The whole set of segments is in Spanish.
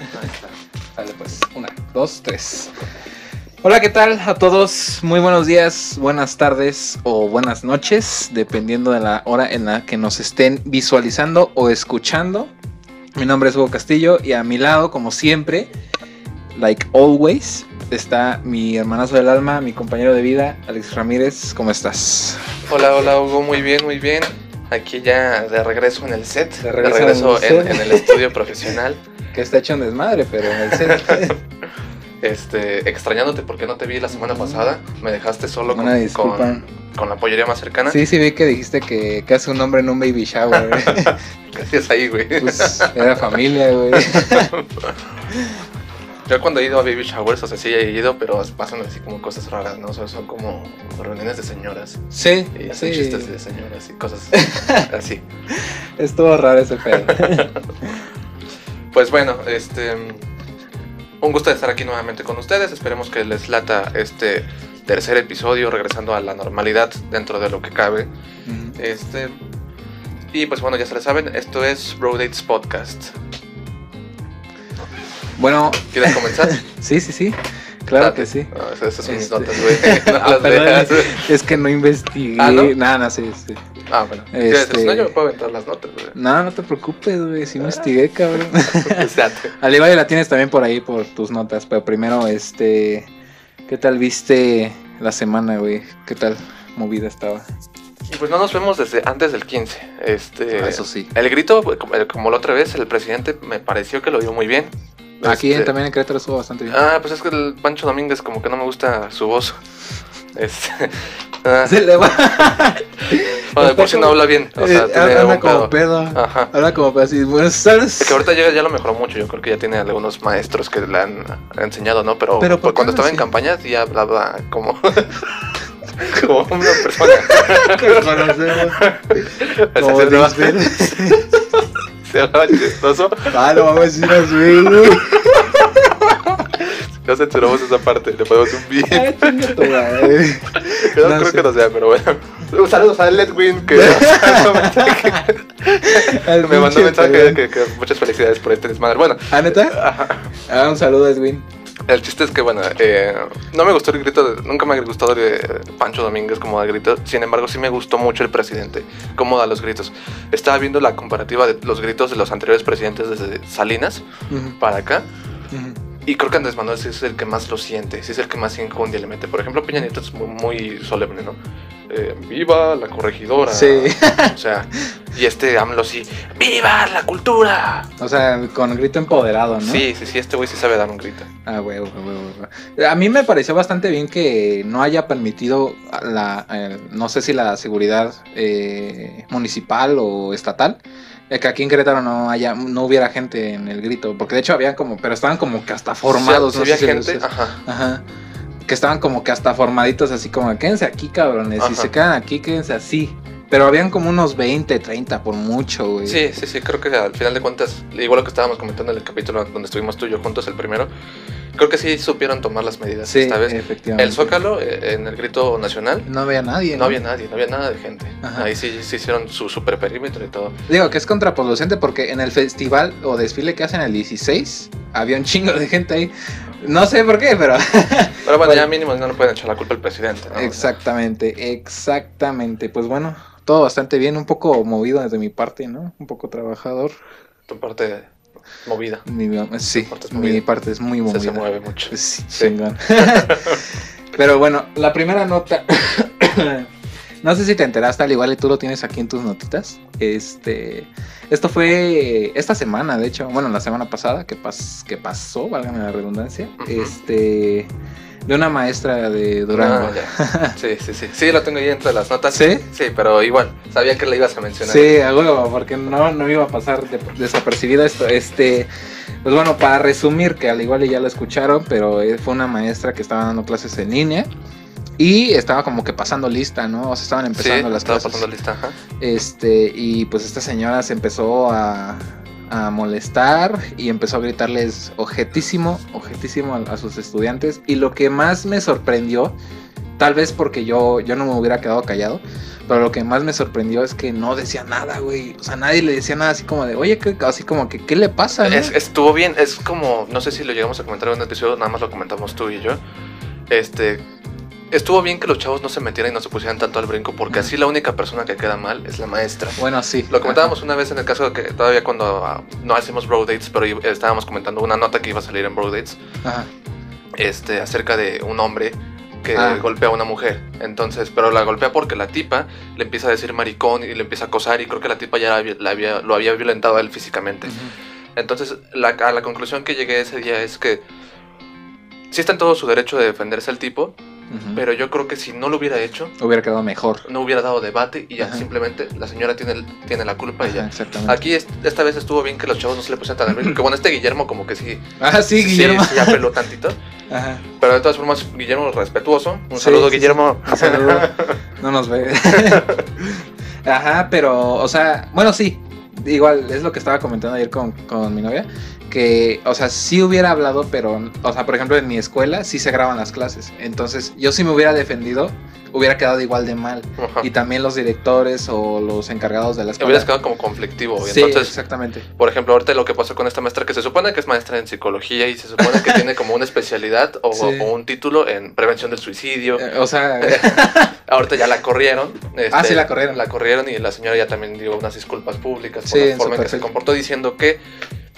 Ahí está. Sale pues. Una, dos, tres. Hola, ¿qué tal a todos? Muy buenos días, buenas tardes o buenas noches, dependiendo de la hora en la que nos estén visualizando o escuchando. Mi nombre es Hugo Castillo y a mi lado, como siempre, like always, está mi hermanazo del alma, mi compañero de vida, Alex Ramírez. ¿Cómo estás? Hola, hola Hugo, muy bien, muy bien. Aquí ya de regreso en el set, De de regreso en el estudio profesional. Que está hecho un desmadre, pero en el set. Este, extrañándote porque no te vi la semana pasada. Me dejaste solo con, Una con, con la pollería más cercana. Sí, sí, vi que dijiste que casi un hombre en un baby shower. Casi es ahí, güey. Pues era familia, güey. Yo cuando he ido a baby showers, o sea, sí he ido, pero pasan así como cosas raras, ¿no? O sea, son como reuniones de señoras. Sí, Y hacen sí. chistes de señoras y cosas así. Estuvo raro ese pedo. Pues bueno, este. Un gusto estar aquí nuevamente con ustedes. Esperemos que les lata este tercer episodio, regresando a la normalidad dentro de lo que cabe. Este. Y pues bueno, ya se lo saben, esto es Road Dates Podcast. Bueno, ¿Quieres comenzar? sí, sí, sí. Claro Date. que sí. Ah, esas esas son mis Este- notas, güey. No Ah, las es que no investigué. Ah, ¿no? Nada, sí, sí. Ah, bueno. Este- Si no, yo me puedo aventar las notas, güey. No, no te preocupes, güey. Sí investigué, cabrón. Date. Al igual la tienes también por ahí por tus notas. Pero primero, este. ¿Qué tal viste la semana, güey? ¿Qué tal movida estaba? Y pues no nos vemos desde antes del 15. Este. Ah, Eso sí. El grito, como como la otra vez, el presidente me pareció que lo dio muy bien. Aquí Este, también en Querétaro estuvo bastante bien. Ah, pues es que el Pancho Domínguez como que no me gusta su voz. Este, ah, Se le va. bueno, de por sí no habla bien. O sea, Eh, tiene habla como pedo. Ajá. Habla como pedo así. Buenas tardes. Que ahorita ya, ya lo mejoró mucho. Yo creo que ya tiene algunos maestros que le han enseñado, ¿no? Pero, Pero, ¿por pues, qué cuando estaba en campaña sí hablaba como, como una persona. que conocemos. Como se, hablaba chistoso. Ah, no vamos a decir así, güey. Ya censuramos esa parte. Le ponemos un beat. Ay, chinga tu madre. Yo No creo sé. que no sea, pero bueno. Saludos a Ledwin que me mandó pinche mensaje que, que muchas felicidades por este desmadre. Bueno, ¿Ah, neta? ajá. Ah, un saludo, Edwin. El chiste es que, bueno, eh, no me gustó el grito, de- nunca me ha gustado de Pancho Domínguez como da grito. Sin embargo, sí me gustó mucho el presidente, cómo da los gritos. Estaba viendo la comparativa de los gritos de los anteriores presidentes desde Salinas para acá. Y creo que Andrés Manuel sí es el que más lo siente, sí es el que más injundia le mete. Por ejemplo, Peña Nieto es muy, muy solemne, ¿no? Eh, ¡Viva la corregidora! Sí. O sea, y este AMLO sí, ¡Viva la cultura! O sea, con grito empoderado, ¿no? Sí, sí, sí, este güey sí sabe dar un grito. Ah, huevo, huevo. A mí me pareció bastante bien que no haya permitido la, eh, no sé si la seguridad eh, municipal o estatal, eh, que aquí en Querétaro no haya, no hubiera gente en el grito, porque de hecho había como, pero estaban como que hasta formados, Sí, no había si gente, ajá. Ajá. Que estaban como que hasta formaditos así como, quédense aquí, cabrones. Si Ajá. se quedan aquí, quédense así. Pero habían como unos 20, 30 por mucho, güey. Sí, sí, sí, creo que al final de cuentas, igual lo que estábamos comentando en el capítulo donde estuvimos tú y yo juntos, el primero, creo que sí supieron tomar las medidas Sí, esta vez. efectivamente. El Zócalo, eh, en el grito nacional, No había nadie. no había nadie, no había nada de gente. Ajá. Ahí sí, sí hicieron su super perímetro y todo. Digo que es contraproducente porque en el festival o desfile que hacen el 16 había un chingo de gente ahí. No sé por qué, pero. Pero bueno, Bueno. ya mínimo no le pueden echar la culpa al presidente, ¿no? Exactamente, exactamente. Pues bueno, todo bastante bien, un poco movido desde mi parte, ¿no? Un poco trabajador. tu parte movida. Mi, sí, parte es mi parte es muy Se, movida. se mueve mucho. Sí, Sí. Pero bueno, la primera nota. no sé si te enteraste, al igual y tú lo tienes aquí en tus notitas. Este. Esto fue esta semana, de hecho. Bueno, la semana pasada que, pas, que pasó, válgame la redundancia. Este. De una maestra de Durango. Ah. Sí, sí, sí. Sí, lo tengo ahí entre las notas. ¿Sí? Sí, pero igual, sabía que le ibas a mencionar. Sí, a huevo, porque no, no iba a pasar de- desapercibido esto. Este, pues bueno, para resumir, que al igual ya lo escucharon, pero eh, fue una maestra que estaba dando clases en línea y estaba como que pasando lista, ¿no? O sea, estaban Sí, empezando las estaba clases. pasando lista, ajá. Este, y pues esta señora se empezó a, a molestar y empezó a gritarles objetísimo, objetísimo a, sus estudiantes. Y lo que más me sorprendió tal vez porque yo, yo no me hubiera quedado callado, pero lo que más me sorprendió es que no decía nada, güey. O sea, nadie le decía nada así como de, oye, ¿qué, así como que, ¿qué le pasa? Es, estuvo bien, es como, no sé si lo llegamos a comentar en un episodio, nada más lo comentamos tú y yo. Este, estuvo bien que los chavos no se metieran y no se pusieran tanto al brinco, porque así la única persona que queda mal es la maestra. Bueno, sí. Lo comentábamos una vez en el caso de que todavía cuando ah, no hacemos bro dates, pero estábamos comentando una nota que iba a salir en bro dates, este, acerca de un hombre que ah. golpea a una mujer. Entonces, pero la golpea porque la tipa le empieza a decir maricón y le empieza a acosar y creo que la tipa ya la había, lo había violentado a él físicamente. Entonces, la, a la conclusión que llegué ese día es que sí está en todo su derecho de defenderse al tipo, pero yo creo que si no lo hubiera hecho, hubiera quedado mejor. No hubiera dado debate y ya simplemente la señora tiene, tiene la culpa y ya. Aquí esta vez estuvo bien que los chavos no se le pusieran tan nerviosos. Que bueno, este Guillermo como que sí. Ah, sí, Guillermo. Sí, ya peló tantito. Ajá. Pero de todas formas, Guillermo respetuoso. Un saludo, Guillermo. Un saludo. No nos ve. Ajá, pero, o sea, bueno, sí. Igual, es lo que estaba comentando ayer con, con mi novia que, o sea, sí hubiera hablado, pero, o sea, por ejemplo, en mi escuela sí se graban las clases. Entonces, yo sí me hubiera defendido, hubiera quedado igual de mal. Y también los directores o los encargados de la escuela. Hubieras quedado como conflictivo. Sí, exactamente. Por ejemplo, ahorita lo que pasó con esta maestra, que se supone que es maestra en psicología y se supone que tiene como una especialidad o, un título en prevención del suicidio. Eh, o sea, ahorita ya la corrieron. ah, sí, la corrieron. La corrieron y la señora ya también dio unas disculpas públicas por la forma en que se comportó diciendo que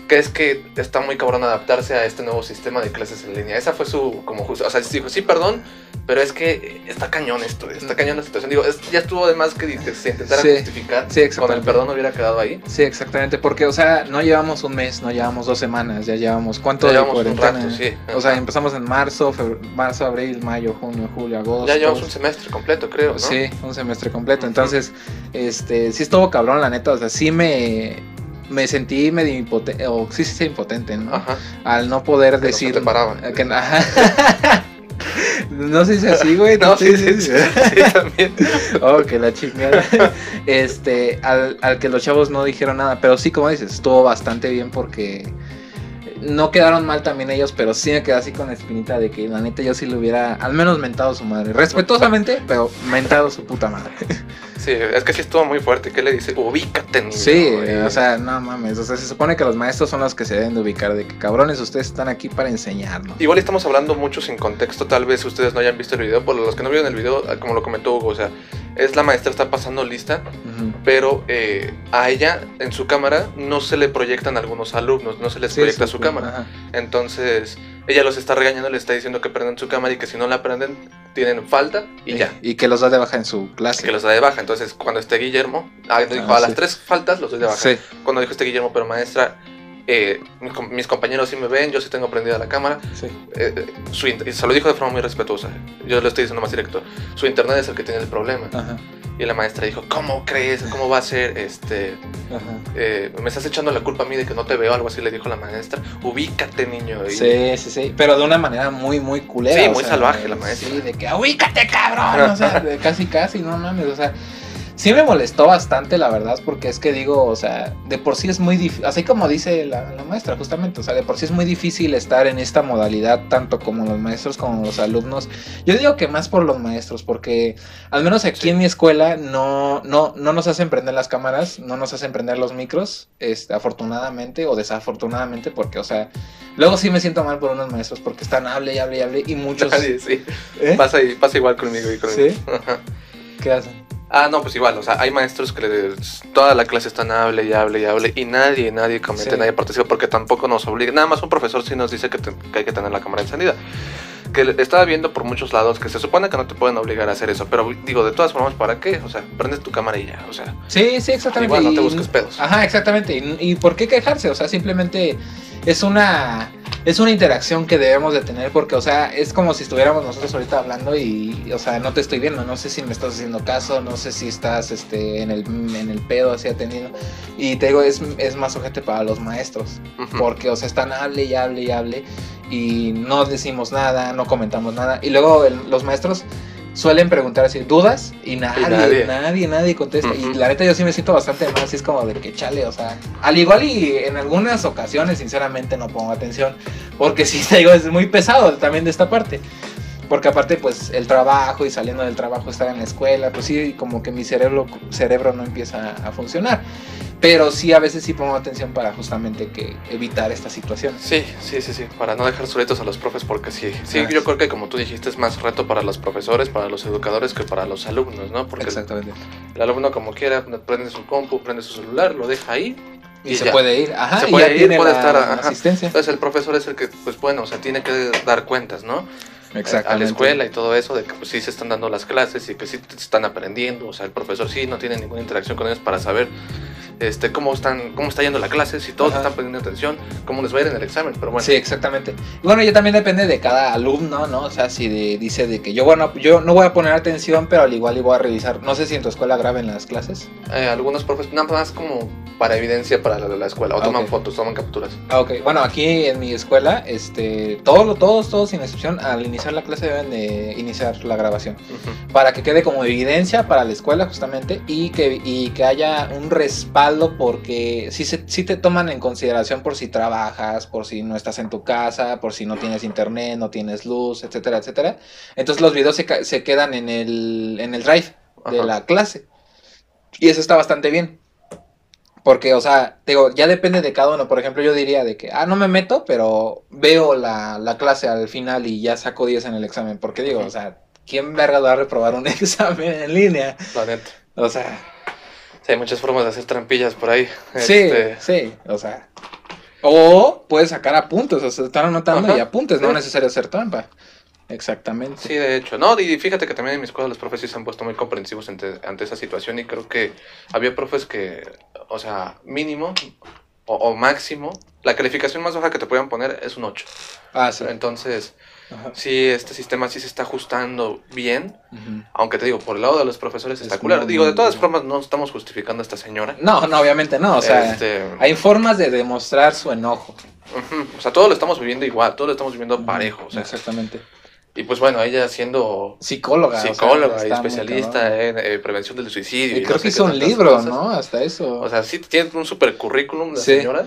que es que está muy cabrón adaptarse a este nuevo sistema de clases en línea. Esa fue su, como justo, o sea, dijo, sí, perdón, pero es que está cañón esto, está mm. cañón la situación. Digo, ya estuvo de más que, se intentara justificar. Sí, Con el perdón hubiera quedado ahí. Sí, exactamente, porque, o sea, no llevamos un mes, no llevamos dos semanas, ya llevamos, ¿cuánto ya llevamos un rato, sí. O sea, empezamos en marzo, marzo, abril, mayo, junio, julio, agosto. Ya llevamos un semestre completo, creo, ¿no? Sí, un semestre completo. Entonces, este, sí estuvo cabrón, la neta, o sea, sí me me sentí medio impotente, o sí, sí, impotente, ¿no? Ajá. Al no poder decir. No te paraban. Que, no sé si así, güey. No, sí, sí, sí, también. oh, que la chingada. Este, al, al que los chavos no dijeron nada, pero sí, como dices, estuvo bastante bien porque no quedaron mal también ellos, pero sí me quedé así con la espinita de que la neta yo sí le hubiera al menos mentado a su madre. Respetuosamente, pero mentado a su puta madre. Sí, es que sí estuvo muy fuerte. ¿Qué le dice? Ubícate, niño. Sí, o sea, no mames. O sea, se supone que los maestros son los que se deben de ubicar. De que cabrones, ustedes están aquí para enseñarnos. Igual estamos hablando mucho sin contexto. Tal vez ustedes no hayan visto el video. Por los que no vieron el video, como lo comentó Hugo, o sea, es la maestra, está pasando lista. Pero eh, a ella, en su cámara, no se le proyectan algunos alumnos. No se les proyecta su cámara. Entonces ella los está regañando, le está diciendo que prendan su cámara y que si no la prenden, tienen falta y ya. Y que los da de baja en su clase. Que los da de baja. Entonces, cuando esté Guillermo, ah, dijo, a las tres faltas los doy de baja. Cuando dijo este Guillermo, pero maestra, eh, mis compañeros sí me ven, yo sí tengo prendida la cámara. Sí. Eh, su, se lo dijo de forma muy respetuosa. Yo lo estoy diciendo más directo. Su internet es el que tiene el problema. Ajá. Y la maestra dijo, ¿cómo crees? ¿Cómo va a ser? Este, eh, me estás echando la culpa a mí de que no te veo, algo así le dijo la maestra. Ubícate, niño. Sí, sí, sí. Pero de una manera muy, muy culera. Sí, muy salvaje la maestra. Sí, de que, ubícate, cabrón. o sea, casi, casi, no mames. O sea, sí me molestó bastante, la verdad, porque es que digo, o sea, de por sí es muy difícil, así como dice la, maestra, justamente, o sea, de por sí es muy difícil estar en esta modalidad, tanto como los maestros como los alumnos. Yo digo que más por los maestros, porque al menos aquí en mi escuela no, no, no nos hacen prender las cámaras, no nos hacen prender los micros, este, afortunadamente o desafortunadamente, porque, o sea, luego sí me siento mal por unos maestros, porque están hable y hable y hable, y muchos... sí, ¿Eh? pasa, pasa igual conmigo y conmigo. ¿Sí? ¿Qué hacen? Ah, no, pues igual, o sea, hay maestros que toda la clase están hable y hable y hable y nadie, nadie comenta, nadie participa porque tampoco nos obliga. Nada más un profesor sí nos dice que, hay que tener la cámara encendida. Que estaba viendo por muchos lados que se supone que no te pueden obligar a hacer eso, pero digo, de todas formas, ¿para qué? O sea, prendes tu cámara y ya, o sea. Sí, sí, exactamente. Igual no te busques pedos. Ajá, exactamente. ¿Y, y por qué quejarse? O sea, simplemente es una es una interacción que debemos de tener porque, o sea, es como si estuviéramos nosotros ahorita hablando y, o sea, no te estoy viendo, no sé si me estás haciendo caso, no sé si estás este, en, el, en el pedo así atendiendo. Y te digo, es, es más ojete para los maestros, porque, o sea, están hable y hable y hable y no decimos nada, no comentamos nada. Y luego los maestros suelen preguntar así, ¿dudas? Y nadie, nadie, nadie, contesta. Y la neta yo sí me siento bastante mal, así es como de que chale, o sea, al igual y en algunas ocasiones sinceramente no pongo atención, porque sí te digo, es muy pesado también de esta parte. Porque aparte, pues el trabajo y saliendo del trabajo estar en la escuela, pues sí, como que mi cerebro, cerebro no empieza a funcionar. Pero sí, a veces sí pongo atención para justamente que evitar esta situación. Sí, sí, sí, sí, para no dejar solitos a los profes, porque sí, sí, Ah, yo sí. creo que como tú dijiste es más reto para los profesores, para los educadores que para los alumnos, ¿no? Porque Exactamente. el alumno como quiera prende su compu, prende su celular, lo deja ahí Y, Y se ya. puede ir, ajá, Se y puede ya ir, tiene puede la, estar, la ajá. asistencia. Entonces el profesor es el que, pues bueno, o sea, tiene que dar cuentas, ¿no? A la escuela y todo eso, de que pues sí se están dando las clases y que sí te están aprendiendo. O sea, el profesor sí no tiene ninguna interacción con ellos para saber este, cómo, están, cómo está yendo la clase, si todos Ajá. están poniendo atención, cómo les va a ir en el examen. Pero bueno, Sí, exactamente. Y bueno, ya también depende de cada alumno, ¿no? O sea, si de- dice de que yo, bueno, yo no voy a poner atención, pero al igual y voy a revisar. No sé si en tu escuela graben las clases. eh, algunos profes, nada más como para evidencia para la, la escuela, o Ah, toman fotos, toman capturas. Ah, ok. Bueno, aquí en mi escuela, este, todos, todos, todos sin excepción, al iniciar la clase deben de iniciar la grabación. Ujú. Para que quede como evidencia para la escuela justamente y que, y que haya un respaldo porque si se, sí te toman en consideración por si trabajas, por si no estás en tu casa, por si no tienes internet, no tienes luz, etcétera, etcétera. Entonces los videos se, se quedan en el, en el drive de la clase. Y eso está bastante bien. Porque, o sea, te digo, ya depende de cada uno. Por ejemplo, yo diría de que, ah, no me meto, pero veo la, la clase al final y ya saco 10 en el examen. Porque digo, o sea, ¿quién verga va a reprobar un examen en línea? La neta. O sea, Sí, hay muchas formas de hacer trampillas por ahí. sí, Este, sí, o sea. O puedes sacar apuntes, o sea, estar anotando Ajá, y apuntes, no es necesario hacer trampa. Exactamente. Sí, de hecho. No, y fíjate que también en mi escuela los profes sí se han puesto muy comprensivos ante, ante esa situación y creo que había profes que, o sea, mínimo o, o máximo, la calificación más baja que te puedan poner es un 8. Ah, sí. Entonces, Ajá. sí, este sistema sí se está ajustando bien, aunque te digo, por el lado de los profesores Es espectacular. muy, Digo, de todas formas, no estamos justificando a esta señora. No, no, obviamente no. O sea, Este, hay formas de demostrar su enojo. ujú, o sea, todo lo estamos viviendo igual, todo lo estamos viviendo parejo. O sea, Exactamente. y pues bueno, ella siendo Psicóloga. o sea, psicóloga y especialista en eh, prevención del suicidio. Y y creo no que hizo un libro, cosas. ¿no? Hasta eso. O sea, sí tiene un super currículum la Sí. señora.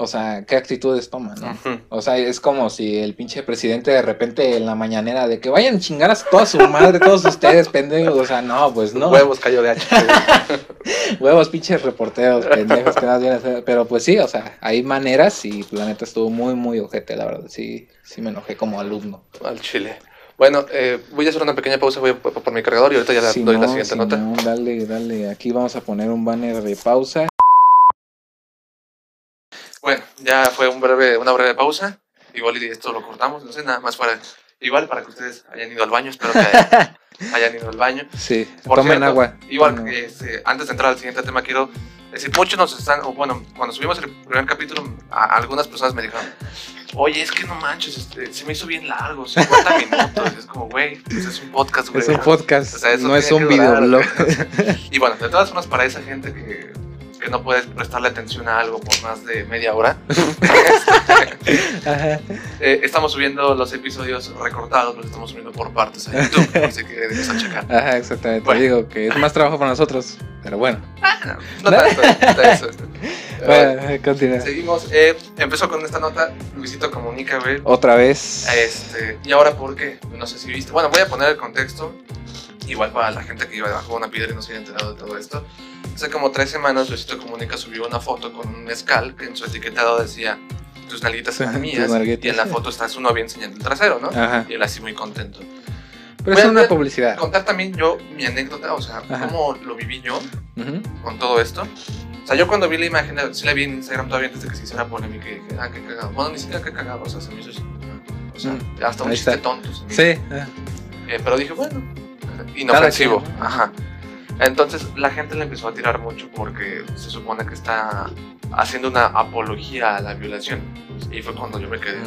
O sea, ¿qué actitudes toma, no? O sea, es como si el pinche presidente de repente en la mañanera de que vayan a chingar a toda su madre, todos ustedes, pendejos. O sea, no, pues no. Huevos cayó de hacha. Huevos, pinches reporteros, pendejos que nada vienen a hacer. Pero pues sí, o sea, hay maneras y la neta estuvo muy, muy ojete, la verdad. Sí, sí me enojé como alumno. Al chile. Bueno, eh, voy a hacer una pequeña pausa, voy a por, por mi cargador y ahorita ya doy la siguiente nota. Simón, Dale, dale. Aquí vamos a poner un banner de pausa. Bueno, ya fue un breve, una breve pausa. Igual y esto lo cortamos, no sé, nada más para. Igual para que ustedes hayan ido al baño, espero que hayan, hayan ido al baño. Sí, Por tomen cierto, agua. Igual, que, este, antes de entrar al siguiente tema, quiero decir, muchos nos están, o bueno, cuando subimos el primer capítulo, a- algunas personas me dijeron, oye, es que no manches, este, se me hizo bien largo, 50 minutos. Es como, güey, pues es un podcast, güey. Es un podcast, O sea, no es un videoblog. Y bueno, de todas formas, para esa gente que, que no puede prestarle atención a algo por más de media hora, Ajá. eh, estamos subiendo los episodios recortados, los estamos subiendo por partes a YouTube, por si quieren irnos a checar. Ajá, exactamente. Bueno. Digo que es más trabajo para nosotros, pero bueno. No tanto, no eso. Eh, Bueno, continúa. Seguimos. Eh, empezó con esta nota. Luisito comunica, güey. Otra vez. Este, y ahora, ¿por qué? No sé si viste. Bueno, voy a poner el contexto. Igual para la gente que iba debajo de una piedra y no se había enterado de todo esto. Hace como tres semanas, Luisito Comunica subió una foto con un mezcal que en su etiquetado decía: Tus nalguitas son mías. Y en la foto está su novia enseñando el trasero, ¿no? Ajá. Y él así muy contento. Pero Voy es a una publicidad. Contar también yo mi anécdota, o sea, Ajá. cómo lo viví yo Ujú. con todo esto. O sea, yo cuando vi la imagen, sí la vi en Instagram todavía antes de que se hiciera polémica y dije, ah, qué cagado. Bueno, ni siquiera qué cagado, o sea, se me hizo. O sea, Mm, hasta un ahí chiste está. tonto. se me Sí. ah. Eh, pero dije, bueno, inofensivo. quien, ¿no? Ajá. Entonces la gente le empezó a tirar mucho porque se supone que está haciendo una apología a la violación. Y fue cuando yo me quedé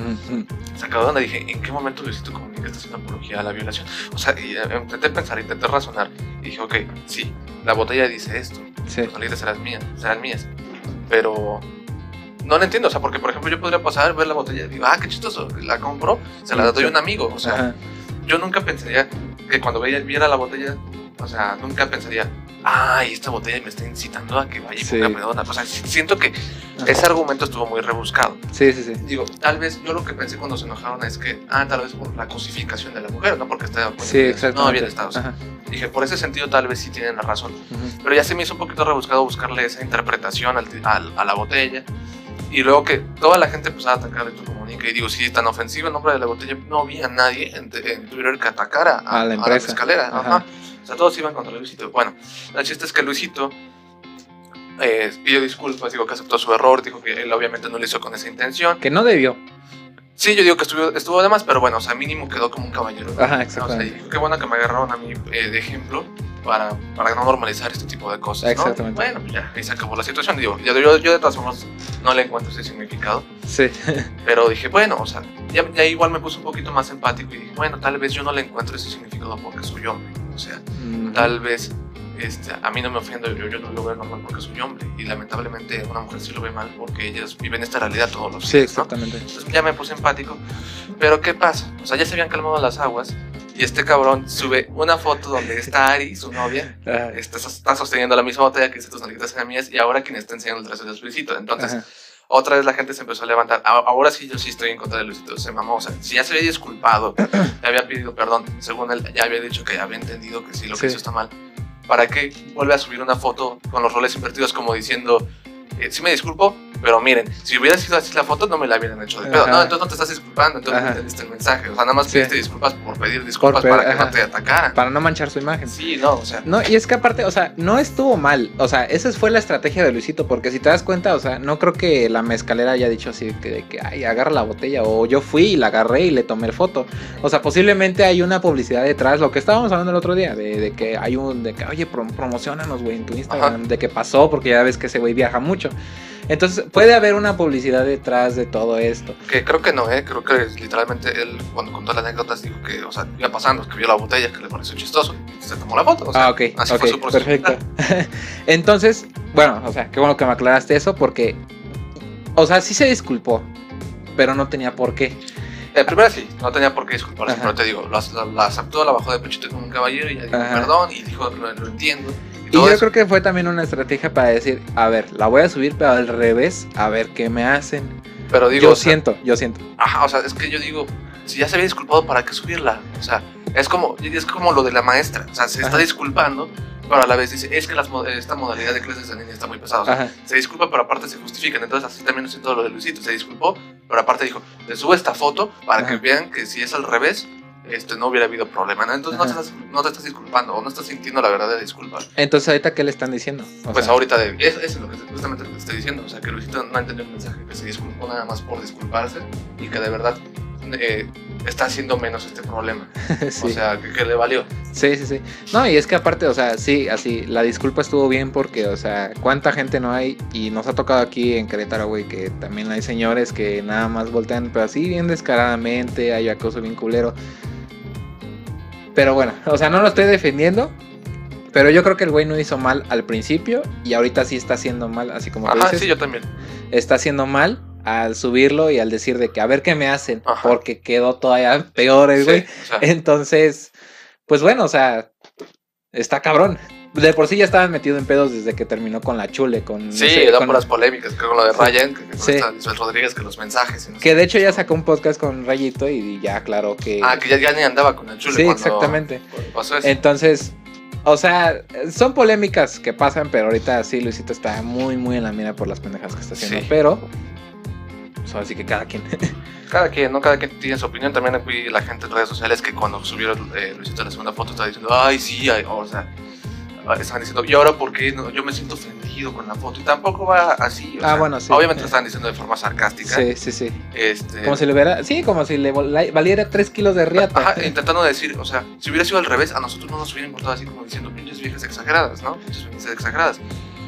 sacado de onda. Dije, ¿en qué momento Luisito Comunica está haciendo apología a la violación? O sea, y eh, intenté pensar, intenté razonar. Y dije, ok, sí, la botella dice esto. Sí. Las nalguitas serán mías, serán mías. Pero no lo entiendo, o sea, porque por ejemplo yo podría pasar, ver la botella y digo, ah, qué chistoso, la compro, se la doy a un amigo. O sea, Ajá. Yo nunca pensaría que cuando veía- viera la botella, o sea, nunca pensaría, ay, esta botella me está incitando a que vaya y Sí. ponga pedona. O sea, si- siento que ese argumento estuvo muy rebuscado. Sí, sí, sí. Digo, tal vez yo lo que pensé cuando se enojaron es que, ah, tal vez por la cosificación de la mujer, ¿no? Porque está Sí, exactamente. no bien estados. Ajá. Dije, por ese sentido tal vez sí tienen la razón. Pero ya se me hizo un poquito rebuscado buscarle esa interpretación al- al- a la botella. Y luego que toda la gente empezaba a atacar de tu comunica. Y digo, si es tan ofensivo el nombre de la botella, no había nadie en, en Twitter que atacara a, A la empresa. escalera. Ajá. O sea, todos iban contra Luisito. Bueno, el chiste es que Luisito eh, pidió disculpas, digo que aceptó su error, dijo que él obviamente no lo hizo con esa intención. Que no debió. Sí, yo digo que estuvo, estuvo de más, pero bueno, o sea, mínimo quedó como un caballero. Ajá, O sea, exactamente. y qué bueno que me agarraron a mí eh, de ejemplo para, para no normalizar este tipo de cosas. ¿no? Exactamente. Bueno, ya, ahí se acabó la situación. Digo, yo, yo, yo de todas formas no le encuentro ese significado, Sí. pero dije, bueno, o sea, ya, ya igual me puse un poquito más empático y dije, bueno, tal vez yo no le encuentro ese significado porque soy hombre. O sea, tal vez este, a mí no me ofendo, yo, yo no lo veo normal porque soy hombre. Y lamentablemente una mujer sí lo ve mal porque ellas viven esta realidad todos los Sí, días. ¿no? exactamente. Entonces ya me puse empático. Pero ¿qué pasa? O sea, ya se habían calmado las aguas y este cabrón sube una foto donde está Ari, su novia, está, está sosteniendo la misma botella que tus nalguitas eran mías y ahora quien está enseñando el trasero es Luisito. Entonces, Ajá. otra vez la gente se empezó a levantar. Ahora sí, yo sí estoy en contra de Luisito. Se mamó. O sea, si ya se había disculpado, ya había pedido perdón, según él, ya había dicho que había entendido que sí, lo que Sí. hizo está mal. ¿Para qué vuelve a subir una foto con los roles invertidos como diciendo, eh, sí me disculpo, pero miren, si hubiera sido así la foto no me la hubieran hecho de pedo. Ajá. No, entonces no te estás disculpando, entonces no entendiste el mensaje. O sea, nada más Sí. pediste disculpas por pedir disculpas para que ajá. no te atacaran. Para no manchar su imagen. Sí, no, o sea, No, y es que aparte, o sea, no estuvo mal. O sea, esa fue la estrategia de Luisito, porque si te das cuenta, o sea, no creo que la mezcalera haya dicho así que, de que ay, agarra la botella, o yo fui y la agarré y le tomé foto. O sea, posiblemente hay una publicidad detrás, lo que estábamos hablando el otro día, de, de que hay un, de que, oye, prom- promocionanos, güey, en tu Instagram, Ajá. de que pasó, porque ya ves que ese güey viaja mucho. Entonces, puede haber una publicidad detrás de todo esto. que creo que no, ¿eh? Creo que literalmente él, cuando contó las anécdotas, dijo que, o sea, iba pasando, que vio la botella, que le pareció chistoso y se tomó la foto. O sea, ah, ok, así ok, fue su proceso. perfecto. Entonces, bueno, o sea, qué bueno que me aclaraste eso porque, o sea, sí se disculpó, pero no tenía por qué. En primera sí, no tenía por qué disculparse, Ajá. pero te digo, la, la- la aceptó, la bajó de pechito como un caballero y ya dijo Ajá. perdón y dijo, lo, lo entiendo. Y, yo eso. creo que fue también una estrategia para decir, a ver, la voy a subir, pero al revés, a ver qué me hacen. Pero digo, yo o sea, siento, yo siento. Ajá, o sea, es que yo digo, si ya se había disculpado, ¿para qué subirla? O sea, es como, es como lo de la maestra. O sea, se está Ajá. disculpando, pero a la vez dice, es que las esta modalidad de clases de niña está muy pesada. O sea, se disculpa, pero aparte se justifican. Entonces, así también siento lo de Luisito. Se disculpó, pero aparte dijo, le subo esta foto para que Ajá. vean que si es al revés, este, no hubiera habido problema. ¿no? Entonces, no te, estás, no te estás disculpando o no estás sintiendo la verdadera disculpa. Entonces, ahorita, ¿qué le están diciendo? O Pues sea, ahorita, de, es, eso es lo que, justamente lo que te estoy diciendo. O sea, que Luisito no entendió el mensaje, que se disculpó nada más por disculparse y que de verdad eh, está haciendo menos este problema. sí. O sea, que, que le valió. sí, sí, sí. No, y es que aparte, o sea, sí, así, la disculpa estuvo bien porque, o sea, cuánta gente no hay y nos ha tocado aquí en Querétaro, güey, que también hay señores que nada más voltean, pero así bien descaradamente, hay acoso bien culero. Pero bueno, o sea, no lo estoy defendiendo. Pero yo creo que el güey no hizo mal al principio y ahorita sí está haciendo mal, así como tú Ajá, dices. sí, yo también. está haciendo mal al subirlo y al decir de que a ver qué me hacen, Ajá. porque quedó todavía peor el Sí, güey. o sea, Entonces, pues bueno, o sea, está cabrón. De por sí ya estaban metido en pedos desde que terminó con la chule, con sí, ese- da con- puras polémicas, que con lo de Ryan, que, Sí. Lisbeth Rodríguez, que los mensajes. y no sé. que de hecho ya sacó un podcast con Rayito y ya aclaró que Ah, que ya, ya ni andaba con el chule Sí, cuando, exactamente. cuando pasó eso. Entonces, o sea, son polémicas que pasan, pero ahorita sí Luisito está muy muy en la mira por las pendejas que está haciendo, Sí. pero pues, así que cada quien. Cada quien, ¿no? Cada quien tiene su opinión. También vi la gente en redes sociales que cuando subieron eh, Luisito la segunda foto estaba diciendo, ay, sí, ay", o sea, ah, estaban diciendo, ¿y ahora por qué no? yo me siento ofendido con la foto? Y tampoco va así. o Ah, sea, bueno, sí. Obviamente lo estaban diciendo de forma sarcástica. sí, sí, sí. Este, Como si le hubiera, sí, como si le valiera 3 kilos de riata. Ajá, intentando decir, o sea, si hubiera sido al revés, a nosotros no nos hubiera importado así como diciendo pinches viejas exageradas, ¿no? Pinches viejas exageradas.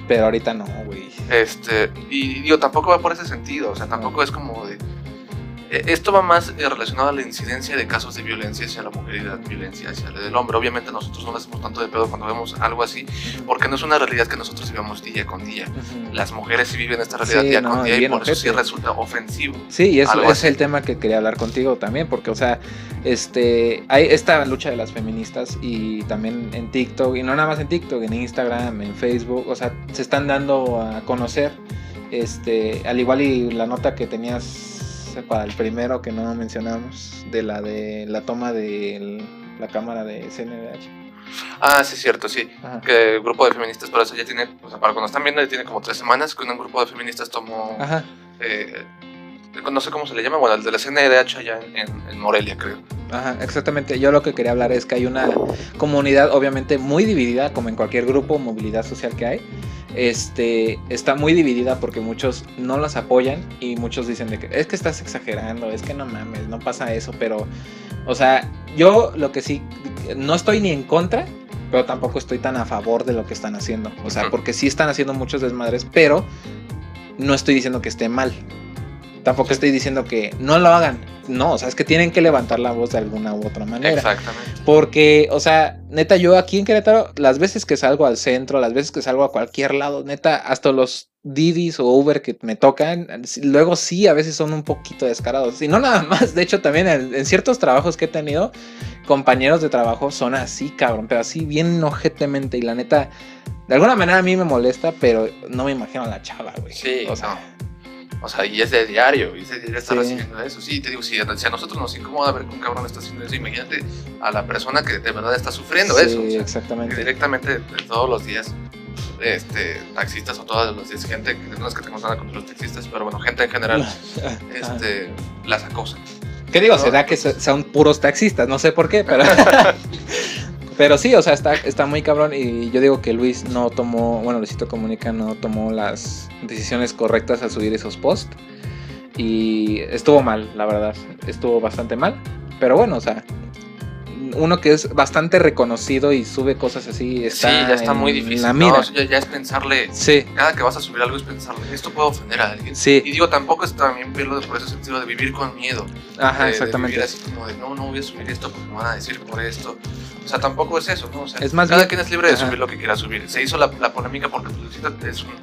Pero ahorita no, güey. Este, y digo, tampoco va por ese sentido, o sea, tampoco es como de. Eh, Esto va más eh, relacionado a la incidencia de casos de violencia hacia la mujer y de violencia hacia el hombre. Obviamente nosotros no le hacemos tanto de pedo cuando vemos algo así, porque no es una realidad que nosotros vivamos día con día. Las mujeres sí viven esta realidad Sí, día no, con día y por eso sí resulta ofensivo. Sí, y eso es así. el tema que quería hablar contigo también, porque, o sea, este, hay esta lucha de las feministas y también en TikTok, y no nada más en TikTok, en Instagram, en Facebook, o sea, se están dando a conocer, este, al igual y la nota que tenías para el primero que no mencionamos, de la de la toma de la cámara de CNDH. Ah, sí, es cierto, sí. Ajá. Que el grupo de feministas, por eso ya tiene, o sea, para cuando están viendo, ya tiene como tres semanas que un grupo de feministas tomó, eh, no sé cómo se le llama, bueno, el de la CNDH allá en, Morelia, creo. Ajá, exactamente. Yo lo que quería hablar es que hay una comunidad obviamente muy dividida, como en cualquier grupo, movilidad social que hay. Este está muy dividida porque muchos no las apoyan y muchos dicen de que es que estás exagerando, es que no mames, no pasa eso, pero o sea, yo lo que sí no estoy ni en contra, pero tampoco estoy tan a favor de lo que están haciendo. O sea, porque sí están haciendo muchos desmadres, pero no estoy diciendo que esté mal. Tampoco estoy diciendo que no lo hagan. No, o sea, es que tienen que levantar la voz de alguna u otra manera. Exactamente. Porque, o sea, neta, yo aquí en Querétaro, las veces que salgo al centro, las veces que salgo a cualquier lado, neta, hasta los Didis o Uber que me tocan, luego sí, a veces son un poquito descarados. Y no nada más, de hecho, también en, en ciertos trabajos que he tenido, compañeros de trabajo son así, cabrón, pero así bien ojetemente. Y la neta, de alguna manera a mí me molesta, pero no me imagino a la chava, güey. Sí, o sea, no. O sea, y es de diario, y es de diario estar Sí. recibiendo eso. Sí, te digo, si, si a nosotros nos incomoda ver que un cabrón está haciendo eso, imagínate a la persona que de verdad está sufriendo sí, eso. o sea, que exactamente. directamente todos los días, este, taxistas o todos los días, gente, que no es que tengamos nada contra los taxistas, pero bueno, gente en general, Ajá. este, las acosa. ¿Qué digo? ¿no? Será que sean puros taxistas, no sé por qué, pero. pero sí, o sea, está, está muy cabrón. Y yo digo que Luis no tomó, bueno, Luisito Comunica no tomó las decisiones correctas al subir esos posts. Y estuvo mal, la verdad. Estuvo bastante mal. Pero bueno, o sea, uno que es bastante reconocido y sube cosas así, está sí, ya está muy difícil. La ¿no? mira. O sea, ya, es pensarle, Sí, cada que vas a subir algo es pensarle, esto puede ofender a alguien. sí, Y digo, tampoco es también verlo por ese sentido de vivir con miedo. ajá, de- de exactamente. vivir así como de, no, no voy a subir esto porque me van a decir por esto. O sea, tampoco es eso, ¿no? O sea, Es más cada bien- quien es libre de Ajá. subir lo que quiera subir. Se hizo la, la polémica porque pues, es, un-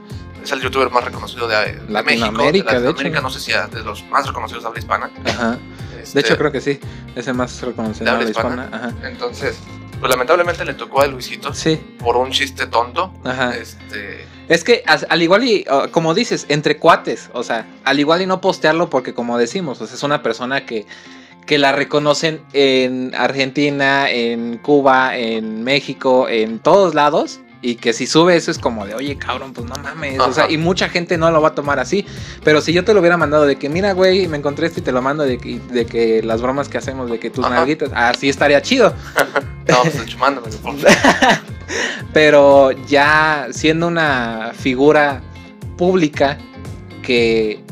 es el youtuber más reconocido de, de México. De Latinoamérica, de Latinoamérica, hecho. no sé si a- de los más reconocidos de habla hispana. Ajá. Este, De hecho, creo que sí. Es el más reconocido ¿De hispana? hispana. Ajá. Entonces, pues lamentablemente le tocó a Luisito Sí, por un chiste tonto. ajá. Este, Es que al igual y, uh, como dices, entre cuates, o sea, al igual y no postearlo porque como decimos, o sea, es una persona que, que la reconocen en Argentina, en Cuba, en México, en todos lados. Y que si sube eso es como de, oye, cabrón, pues no mames. O sea, y mucha gente no lo va a tomar así. Pero si yo te lo hubiera mandado de que, mira, güey, me encontré esto y te lo mando de que, de que las bromas que hacemos, de que tus Ajá. nalguitas, así estaría chido. no, pues Pero ya siendo una figura pública que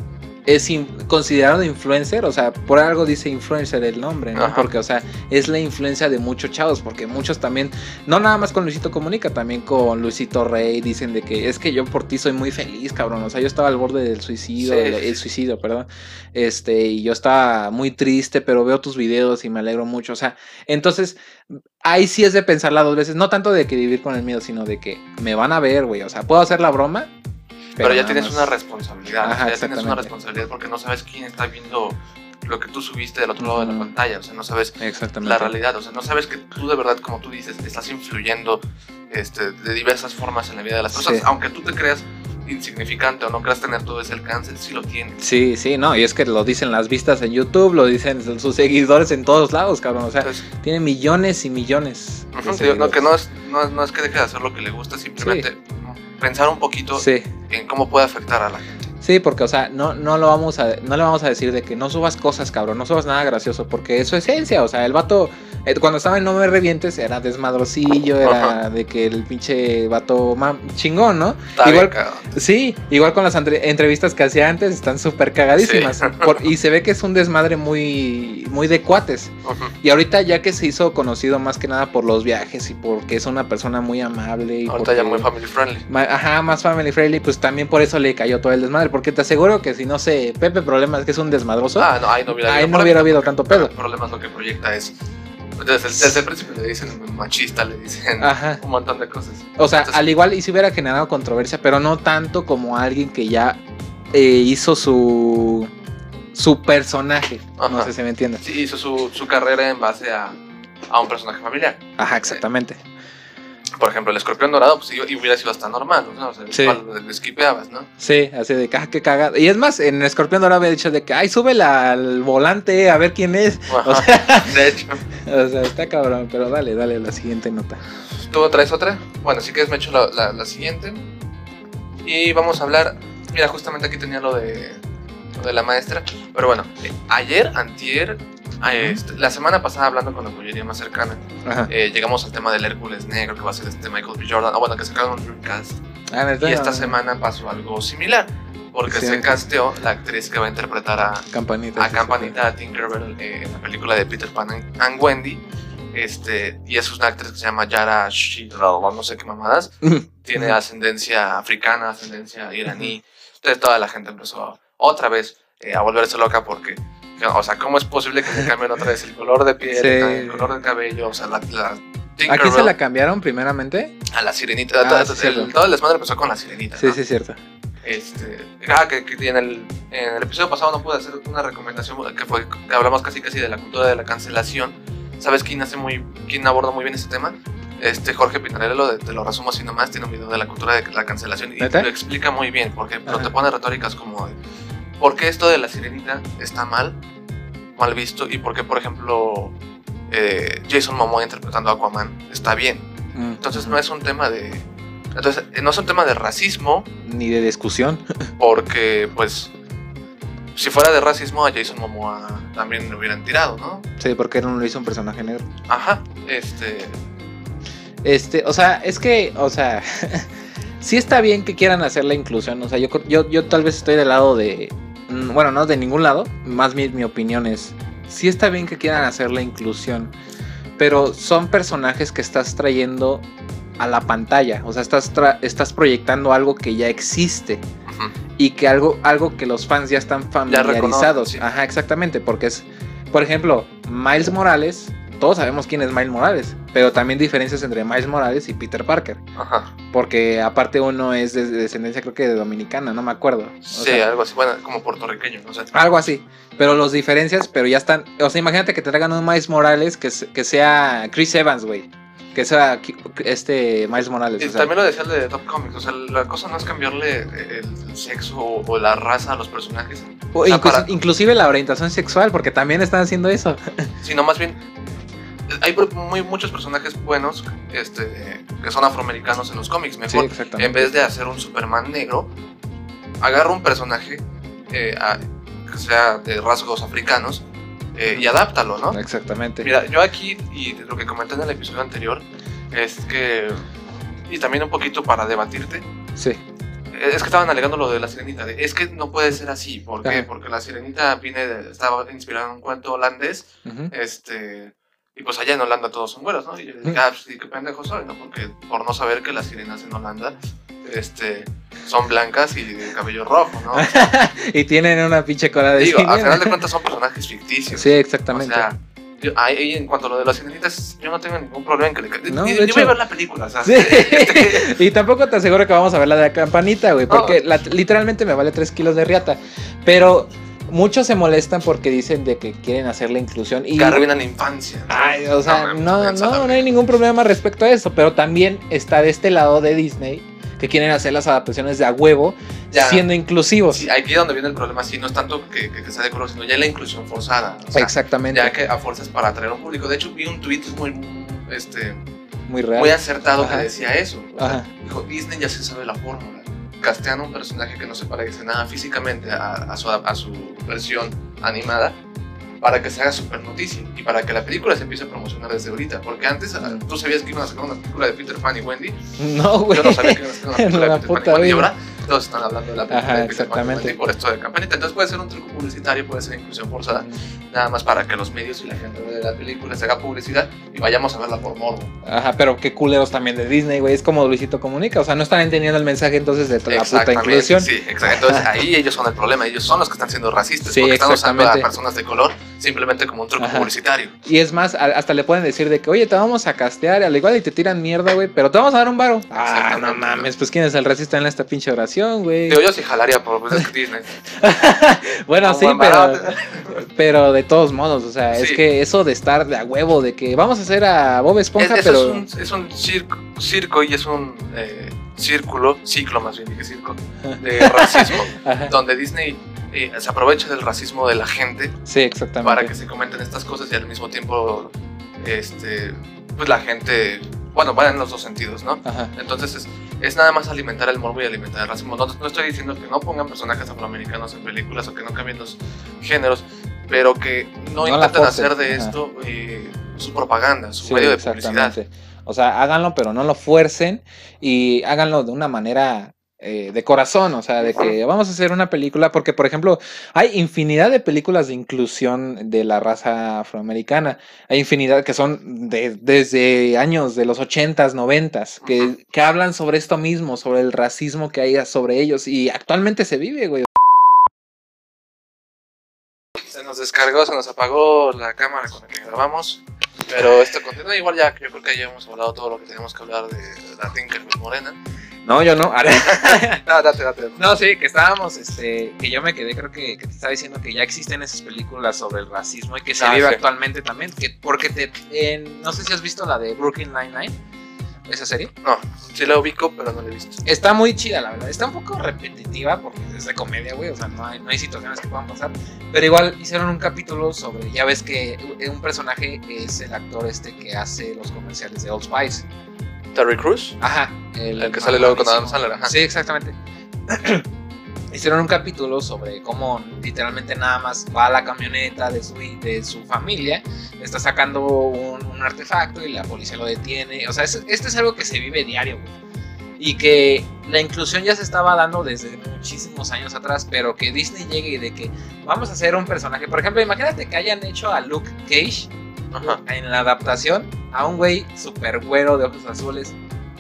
es in- considerado influencer, o sea, por algo dice influencer el nombre, ¿no? Ajá. Porque, o sea, es la influencia de muchos chavos, porque muchos también, no nada más con Luisito Comunica, también con Luisito Rey, dicen de que es que yo por ti soy muy feliz, cabrón, o sea, yo estaba al borde del suicidio, Sí, el, el suicidio, perdón, este, y yo estaba muy triste, pero veo tus videos y me alegro mucho, o sea, entonces, ahí sí es de pensarla dos veces, no tanto de que vivir con el miedo, sino de que me van a ver, güey, o sea, puedo hacer la broma, Pero, ya tienes más- una responsabilidad. Ajá, o sea, ya tienes una responsabilidad porque no sabes quién está viendo lo que tú subiste del otro lado de la pantalla. O sea, no sabes la realidad. O sea, no sabes que tú de verdad, como tú dices, estás influyendo este, de diversas formas en la vida de las personas. Sí. Aunque tú te creas insignificante o no creas tener todo ese alcance, sí lo tienes. Sí, sí, no, y es que lo dicen las vistas en YouTube, lo dicen sus seguidores en todos lados, cabrón, o sea, Entonces, tiene millones y millones. de ujú, te digo, no, que no es, no, no es que deje de hacer lo que le gusta, simplemente pensar un poquito Sí, en cómo puede afectar a la gente. sí, porque, o sea, no, no lo vamos a, no le vamos a decir de que no subas cosas, cabrón, no subas nada gracioso, porque es su esencia, o sea, el vato Cuando estaba en No Me Revientes era desmadrosillo, era de que el pinche vato mam- chingón, ¿no? Está igual, bien, sí, igual con las entre- entrevistas que hacía antes están súper cagadísimas. Sí. Por- y se ve que es un desmadre muy, muy de cuates. Ujú. Y ahorita ya que se hizo conocido más que nada por los viajes y porque es una persona muy amable y Ahorita ya muy family friendly. Ajá, más family friendly, pues también por eso le cayó todo el desmadre. Porque te aseguro que si no sé, Pepe Problemas, que es un desmadroso, Ah, no, ahí no hubiera ahí habido no hubiera problema, habido tanto El pedo. problema es lo que proyecta es. Desde el, desde el principio le dicen machista, le dicen Ajá. un montón de cosas. O sea, Entonces- al igual y si hubiera generado controversia, pero no tanto como alguien que ya eh, hizo su su personaje. No sé si me entiendes. Sí, hizo su, su carrera en base a, a un personaje familiar. Ajá, exactamente. Por ejemplo, el escorpión dorado, pues y, hubiera sido hasta normal, ¿no? O sea, Sí. esquipeabas, ¿no? Sí, así de caja que caga. Y es más, en Escorpión Dorado había dicho de que, ay, súbela al volante a ver quién es. O Ajá. sea, De hecho, o sea, está cabrón, pero dale, dale la siguiente nota. ¿tú traes otra? Bueno, si quieres me echo la, la- la siguiente. Y vamos a hablar. Mira, justamente aquí tenía lo de, lo de la maestra. Pero bueno, eh, ayer, antier, eh, este, la semana pasada hablando con la pollería más cercana, eh, llegamos al tema del Hércules Negro, que va a ser este Michael B. Jordan. Ah, bueno, que sacaron un Dreamcast. Ah, ¿neta? Y esta semana pasó algo similar. Porque Sí. se casteó la actriz que va a interpretar a, Campanita. a sí, sí, Campanita a Tinkerbell eh, en la película de Peter Pan and- Wendy. Este, y es una actriz que se llama Yara Shidro, no sé qué mamadas. Tiene ascendencia africana, ascendencia iraní. Entonces toda la gente empezó otra vez eh, a volverse loca porque, o sea, ¿cómo es posible que le cambien otra vez el color de piel, Sí. el color de cabello? O sea, la, la ¿Aquí se la cambiaron primeramente? a la sirenita. Ah, todo, sí, el- cierto. todo el desmadre empezó con la sirenita. Sí, ¿no? sí, es cierto. Este, ah, que, que en, el, en el episodio pasado no pude hacer una recomendación que fue que hablamos casi casi de la cultura de la cancelación. ¿Sabes quién hace muy quién aborda muy bien ese tema? Este Jorge Pinarello, de- te lo resumo así nomás, tiene un video de la cultura de la cancelación y ¿Neta? lo explica muy bien, porque pero te pone retóricas como de, ¿por qué esto de la sirenita está mal, mal visto? Y por qué, por ejemplo, eh, Jason Momoa interpretando a Aquaman está bien. Mm, Entonces no es un tema de... Entonces, eh, no es un tema de racismo, Ni de discusión. porque, pues, si fuera de racismo, a Jason Momoa también le hubieran tirado, ¿no? Sí, porque no lo hizo un personaje negro. Ajá, este. Este, o sea, es que, o sea, sí está bien que quieran hacer la inclusión. O sea, yo, yo, yo tal vez estoy del lado de. Mm, Bueno, no de ningún lado. Más bien mi opinión es. Sí está bien que quieran hacer la inclusión. Pero son personajes que estás trayendo a la pantalla. O sea, estás, estás proyectando algo que ya existe. y que algo, algo que los fans ya están familiarizados. sí. Ajá, exactamente, porque es, por ejemplo, Miles Morales, todos sabemos quién es Miles Morales, pero también diferencias entre Miles Morales y Peter Parker, Ajá. porque aparte uno es de, de descendencia creo que de dominicana, no me acuerdo. O Sí, sea, algo así, bueno, como puertorriqueño, no sé. algo así. Pero los diferencias, pero ya están. O sea, imagínate que te traigan un Miles Morales que, se- que sea Chris Evans, güey. Que sea este Miles Morales. Y o sea, también lo decía el de Top Comics, o sea, la cosa no es cambiarle el sexo o la raza a los personajes, o o sea, incluso- para- inclusive la orientación sexual, porque también están haciendo eso. sino más bien. Hay muy, muchos personajes buenos este, que son afroamericanos en los cómics. Sí, Mejor, exactamente. en vez de hacer un Superman negro, agarra un personaje eh, a- que sea de rasgos africanos eh, y adáptalo, ¿no? Exactamente. Mira, yo aquí, y lo que comenté en el episodio anterior, es que, y también un poquito para debatirte, Sí. es que estaban alegando lo de la sirenita, de, es que no puede ser así, ¿por qué? Porque la sirenita viene de- estaba inspirada en un cuento holandés, Ujú. este, y pues allá en Holanda todos son güeros, ¿no? Y yo dije, ah, pues sí, qué pendejo soy, ¿no? Porque por no saber que las sirenas en Holanda, este, son blancas y de cabello rojo, ¿no? y tienen una pinche cola de Digo, al final de cuentas son personajes ficticios. Sí, exactamente. O sea, yo- ahí en cuanto a lo de las sirenitas, yo no tengo ningún problema en que le No, ni, de ni voy a hecho- ver la película, o sea, Sí. y tampoco te aseguro que vamos a ver la de la campanita, güey. Porque la- literalmente me vale 3 kilos de riata. Pero muchos se molestan porque dicen de que quieren hacer la inclusión. Y que arruinan la infancia. ¿no? Ay, o sea, no, no, no hay ningún problema respecto a eso. Pero también está de este lado de Disney que quieren hacer las adaptaciones de a huevo Ya. siendo inclusivos. Sí, aquí es donde viene el problema, sí, no es tanto que, que, que sea de color, sino ya la inclusión forzada. O sea, Exactamente. ya que a fuerzas para atraer a un público. De hecho, vi un tweet muy, este, Muy real. muy acertado Ajá. que decía eso. O sea, dijo, Disney ya se sabe la fórmula. Castean a un personaje que no se parece nada físicamente a, a su, a su versión animada para que se haga super noticia y para que la película se empiece a promocionar desde ahorita. Porque antes, ah, tú sabías que iban a sacar una película de Peter Pan y Wendy. No, güey. Yo no sabía que iban a sacar una película La de Peter Pan y Wendy. Y vida. ahora todos están hablando de la película Ajá, de y exactamente. Wendy por esto de campanita. Entonces puede ser un truco publicitario, puede ser inclusión forzada, nada más para que los medios y la gente de la película se haga publicidad y vayamos a verla por morbo. Ajá, pero qué culeros también de Disney, güey. Es como Luisito Comunica. O sea, no están entendiendo el mensaje entonces de la puta inclusión. Sí, exacto. Entonces ahí ellos son el problema, ellos son los que están siendo racistas, Sí, porque están usando a personas de color simplemente como un truco Ajá. publicitario. Y es más, hasta le pueden decir de que, oye, te vamos a castear, al igual y te tiran mierda, güey, pero te vamos a dar un varo. Ah, no mames, pues quién es el racista en esta pinche oración, güey. Digo, yo sí jalaría por pues, es Disney. Bueno, sí, pero, pero de todos modos, o sea, es que eso de estar de a huevo, de que vamos a hacer a Bob Es, Esponja, eso pero... es un, es un circo, circo y es un eh, círculo, ciclo más bien dije circo, de racismo, donde Disney eh, se aprovecha del racismo de la gente sí, exactamente. para que se comenten estas cosas y al mismo tiempo, este, pues la gente, bueno, van en los dos sentidos, ¿no? Ajá. Entonces es, nada más alimentar el morbo y alimentar el racismo. No, no estoy diciendo que no pongan personajes afroamericanos en películas o que no cambien los géneros, pero que no, intenten hacer de esto eh, su propaganda, su Sí, medio de publicidad. O sea, háganlo, pero no lo fuercen y háganlo de una manera eh, de corazón, o sea, de que vamos a hacer una película, porque por ejemplo, hay infinidad de películas de inclusión de la raza afroamericana, hay infinidad que son de, desde años de los 80s, 90s, que, que hablan sobre esto mismo, sobre el racismo que hay sobre ellos y actualmente se vive, güey. Se nos descargó, se nos apagó la cámara con la que grabamos. Pero esto continúa igual ya, yo creo que ya hemos hablado todo lo que teníamos que hablar de la Tinkerbell Morena. No, yo no. No, date, date. No, sí, que estábamos, este, que yo me quedé, creo que, que te estaba diciendo que ya existen esas películas sobre el racismo y que se Ah, vive sí. actualmente también, que porque te, en- no sé si has visto la de Brooklyn Nine-Nine, esa serie. No, sí la ubico, pero no la he visto. Está muy chida, la verdad. Está un poco repetitiva porque es de comedia, güey. O sea, no hay, no hay situaciones que puedan pasar. Pero igual hicieron un capítulo sobre, ya ves que un personaje es el actor este que hace los comerciales de Old Spice. Terry Crews. Ajá. El que sale luego con Adam. Sandler, ajá. Sí, exactamente. Hicieron un capítulo sobre cómo literalmente nada más va a la camioneta de su, de su familia, está sacando un, un artefacto y la policía lo detiene. O sea, es- esto es algo que se vive diario, güey. Y que la inclusión ya se estaba dando desde muchísimos años atrás, pero que Disney llegue y de que vamos a hacer un personaje. Por ejemplo, imagínate que hayan hecho a Luke Cage Ajá. en la adaptación a un güey super güero de ojos azules.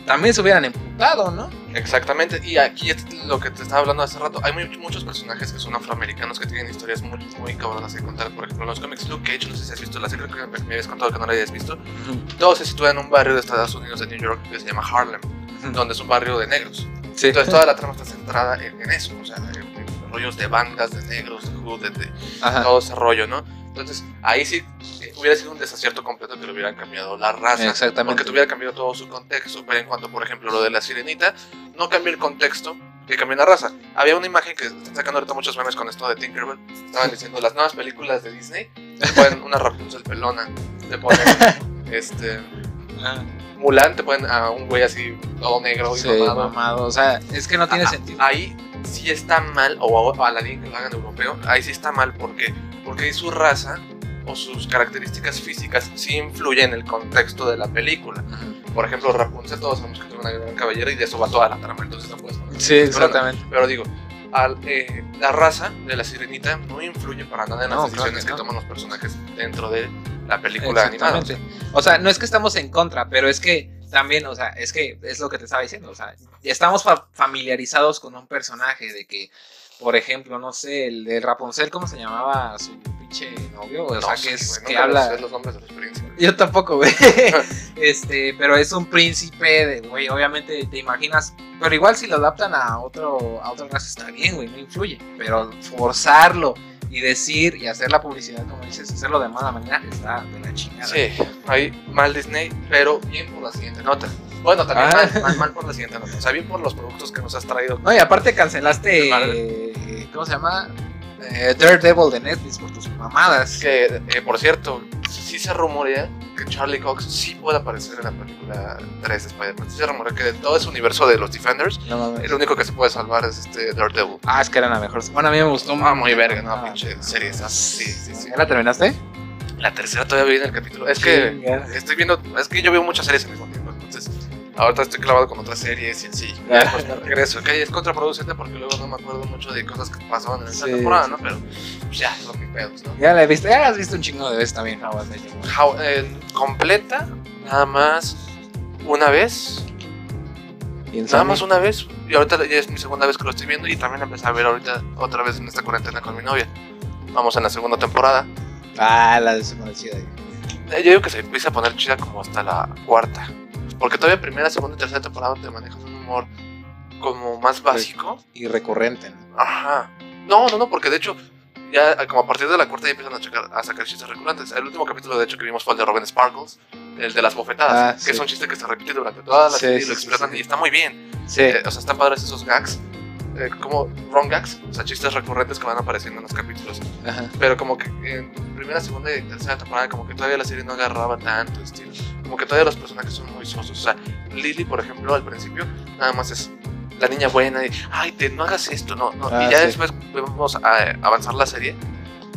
También se hubieran emputado, ¿no? Exactamente, y aquí es lo que te estaba hablando hace rato. Hay muy- muchos personajes que son afroamericanos que tienen historias muy, muy cabronas que contar. Por ejemplo, en los cómics Luke Cage, no sé si has visto la serie, creo que me habías contado que no la habías visto. Todo se sitúa en un barrio de Estados Unidos, de New York, que se llama Harlem, donde es un barrio de negros. Sí. Entonces toda la trama está centrada en, en eso, o sea, en, en rollos de bandas, de negros, de hood, de, de todo ese rollo, ¿no? Entonces ahí sí eh, hubiera sido un desacierto completo que le hubieran cambiado la raza. Exactamente. Porque te hubiera cambiado todo su contexto. Pero en cuanto, por ejemplo, lo de la sirenita, no cambió el contexto, que cambió la raza. Había una imagen que están sacando ahorita muchos memes con esto de Tinkerbell. Estaban diciendo las nuevas películas de Disney. Le ponen una Rapunzel pelona. Le ponen este. Mulan, te ponen a un güey así, todo negro y Sí, mamado. mamado. O sea, es que no tiene Ah, sentido. Ahí sí está mal, o a, a la que lo hagan europeo, ahí sí está mal porque, porque su raza o sus características físicas sí influyen en el contexto de la película. Por ejemplo, Rapunzel, todos sabemos que tiene una gran cabellera y de eso va toda la trama, entonces no puedes poner. Sí, exactamente. Pero digo, al, eh, la raza de la sirenita no influye para nada en las No, claro decisiones que que, no. toman los personajes dentro de la película animada. Exactamente. O sea, no es que estamos en contra, pero es que también, o sea, es que es lo que te estaba diciendo. O sea, estamos fa- familiarizados con un personaje de que, por ejemplo, no sé, el de Rapunzel, ¿cómo se llamaba su pinche novio? O sea, que es que habla. los nombres de los príncipes. Yo tampoco, güey. este, pero es un príncipe, de, güey, obviamente te imaginas. Pero igual si lo adaptan a otro, a otra raza está bien, güey, no influye. Pero forzarlo y decir y hacer la publicidad, como dices, hacerlo de mala manera, está de la chingada. Sí, ahí mal Disney, pero bien por la siguiente nota. Bueno, también Ah. mal, mal, mal por la siguiente nota. O sea, bien por los productos que nos has traído. No, y aparte cancelaste, eh, ¿cómo se llama? Eh, Daredevil de Netflix por tus mamadas. Que, eh, por cierto, sí se rumorea que Charlie Cox sí puede aparecer en la película 3 de Spider-Man. Se rumora que de todo ese universo de los Defenders, No el único que se puede salvar es este Daredevil. Ah, es que era la mejor. Bueno, a mí me gustó Ah, muy verga, Ah, no, pinche serie. Sí, sí, sí. ¿Ya la terminaste? La tercera todavía viene el capítulo. Es que estoy viendo, es que yo veo muchas series al mismo tiempo, ahorita estoy clavado con otras series y así. Ah. Me regreso, que es contraproducente porque luego no me acuerdo mucho de cosas que pasaban en esta Sí, temporada, sí. ¿no? Pero pues, ya, son mis pedos, ¿no? Ya la he visto. Ya has visto un chingo de veces también, How. How- eh, completa, nada más una vez, ¿Y en nada más una vez, y ahorita ya es mi segunda vez que lo estoy viendo y también empecé a ver ahorita otra vez en esta cuarentena con mi novia. Vamos en la segunda temporada. Ah, la de Semana Chida. Eh, Yo digo que se empieza a poner chida como hasta la cuarta. Porque todavía primera, segunda y tercera temporada te manejas un humor como más básico. Y recurrente. ¿no? Ajá. No, no, no, porque de hecho, ya como a partir de la cuarta ya empiezan a, checar- a sacar chistes recurrentes. El último capítulo, de hecho, que vimos fue el de Robin Sparkles, el de las bofetadas, Ah, que sí. es un chiste que se repite durante toda la Sí, serie y lo explotan sí. y está muy bien. Sí. Eh, o sea, están padres esos gags. Eh, como wrong gags, o sea, chistes recurrentes que van apareciendo en los capítulos. Ajá. Pero como que en primera, segunda y tercera temporada, como que todavía la serie no agarraba tanto estilo. Como que todavía los personajes son muy sosos. O sea, Lily, por ejemplo, al principio, nada más es la niña buena y, ay, te, no hagas esto, no, no. Ah, y ya sí. después vemos a, avanzar la serie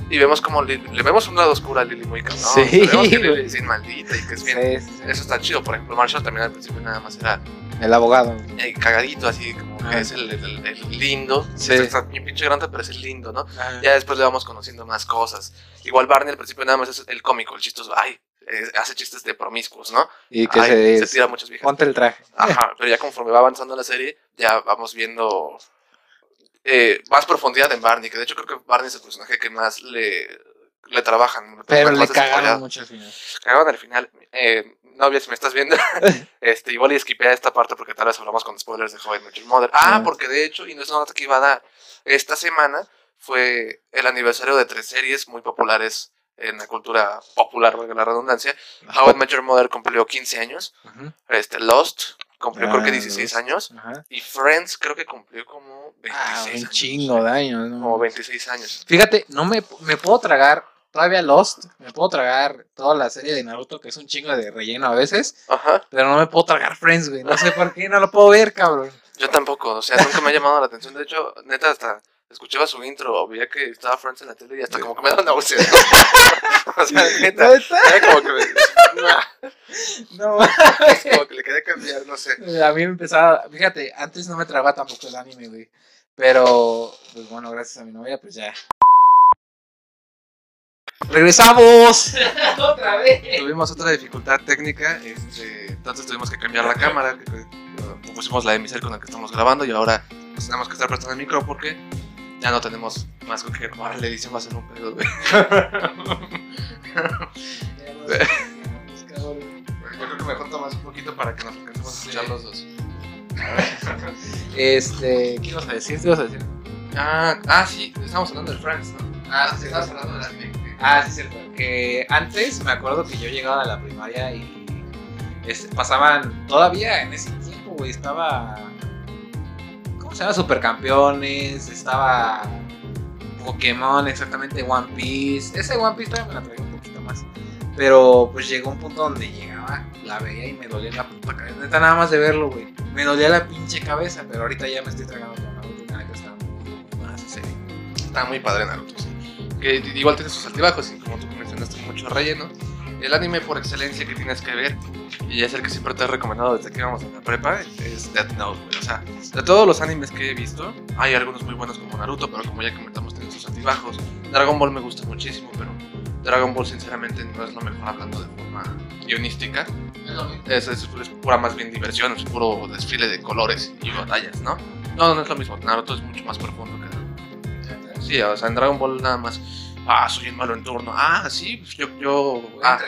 y vemos como Lily- le vemos un lado oscuro a Lily muy cabrón. Sí, le vemos que Lily es bien maldita y que es bien. Sí, sí. Eso está chido. Por ejemplo, Marshall también al principio nada más era El abogado. eh, cagadito, así como Ah. que es el, el- el lindo. Sí. Está bien pinche grande, pero es el lindo, ¿no? Ajá. Ya después le vamos conociendo más cosas. Igual Barney al principio nada más es el cómico, el chistoso. Ay, eh, hace chistes de promiscuos, ¿no? Y que Ay, se, se tira muchas viejas. Ponte el traje. Ajá, pero ya conforme va avanzando la serie, ya vamos viendo eh, más profundidad en Barney. Que de hecho creo que Barney es el personaje que más le, le trabajan. Pero le cagaron mucho al final. Cagaron al final. Eh, novia, si me estás viendo, este, igual y esquipea esta parte porque tal vez hablamos con spoilers de Met Your Mother. Ah, Ah. porque de hecho, y no es una nota que iba a dar, esta semana fue el aniversario de tres series muy populares en la cultura popular, valga la redundancia. How I Met Your Mother cumplió 15 años, este, Lost cumplió creo que Ah, 16 Lost. años, Ajá. y Friends creo que cumplió como 26 Ah, un años. chingo de años, ¿no? Como 26 años. Fíjate, no me, me puedo tragar todavía Lost, me puedo tragar toda la serie de Naruto, que es un chingo de relleno a veces, Ajá, pero no me puedo tragar Friends, güey. No sé por qué, no lo puedo ver, cabrón. yo tampoco, o sea, nunca me ha llamado la atención. De hecho, neta, hasta escuchaba su intro o veía que estaba Friends en la tele y hasta como que me daba náuseas. o sea, neta, era como que me, No, como que le quería cambiar, no sé. a mí me empezaba, fíjate, antes no me tragaba tampoco el anime, güey. Pero, pues bueno, gracias a mi novia, pues ya. ¡Regresamos! ¡Otra vez! Tuvimos otra dificultad técnica, este, entonces tuvimos que cambiar la cámara. que- que, pusimos la de mi cel con la que estamos grabando y ahora pues, tenemos que estar prestando el micro porque ya no tenemos más con qué grabar. La edición va a ser un pedo, güey. Yo creo que mejor tomas un poquito para que nos alcancemos a escuchar Sí. los dos. Este, ¿qué ibas a decir? ¿Qué ibas a decir? Ah, ah, sí, estamos hablando de Friends, ¿no? Ah, sí, estamos hablando del anime. Ah, sí, cierto. Que antes me acuerdo que yo llegaba a la primaria y pasaban todavía en ese tiempo, güey. Estaba. ¿Cómo se llama? Supercampeones. Estaba. Pokémon, exactamente. One Piece. Ese One Piece todavía me la traía un poquito más. Pero pues llegó un punto donde llegaba, la veía y me dolía la puta cabeza. Neta, nada más de verlo, güey. Me dolía la pinche cabeza, pero ahorita ya me estoy tragando con nada que está muy, muy esa serie. Está muy padre Naruto, sí. Que igual tiene sus altibajos y como tú mencionaste, mucho relleno. El anime por excelencia que tienes que ver, y es el que siempre te he recomendado desde que íbamos en la prepa, es Death Note. O sea, de todos los animes que he visto, hay algunos muy buenos como Naruto, pero como ya comentamos, tiene sus altibajos. Dragon Ball me gusta muchísimo, pero Dragon Ball sinceramente no es lo mejor hablando de forma guionística. Es, es, es pura más bien diversión, es puro desfile de colores y batallas, ¿no? No, no es lo mismo. Naruto es mucho más profundo que Sí, o sea, en Dragon Ball nada más. Ah, soy el malo en turno. Ah, sí, pues yo. yo ah,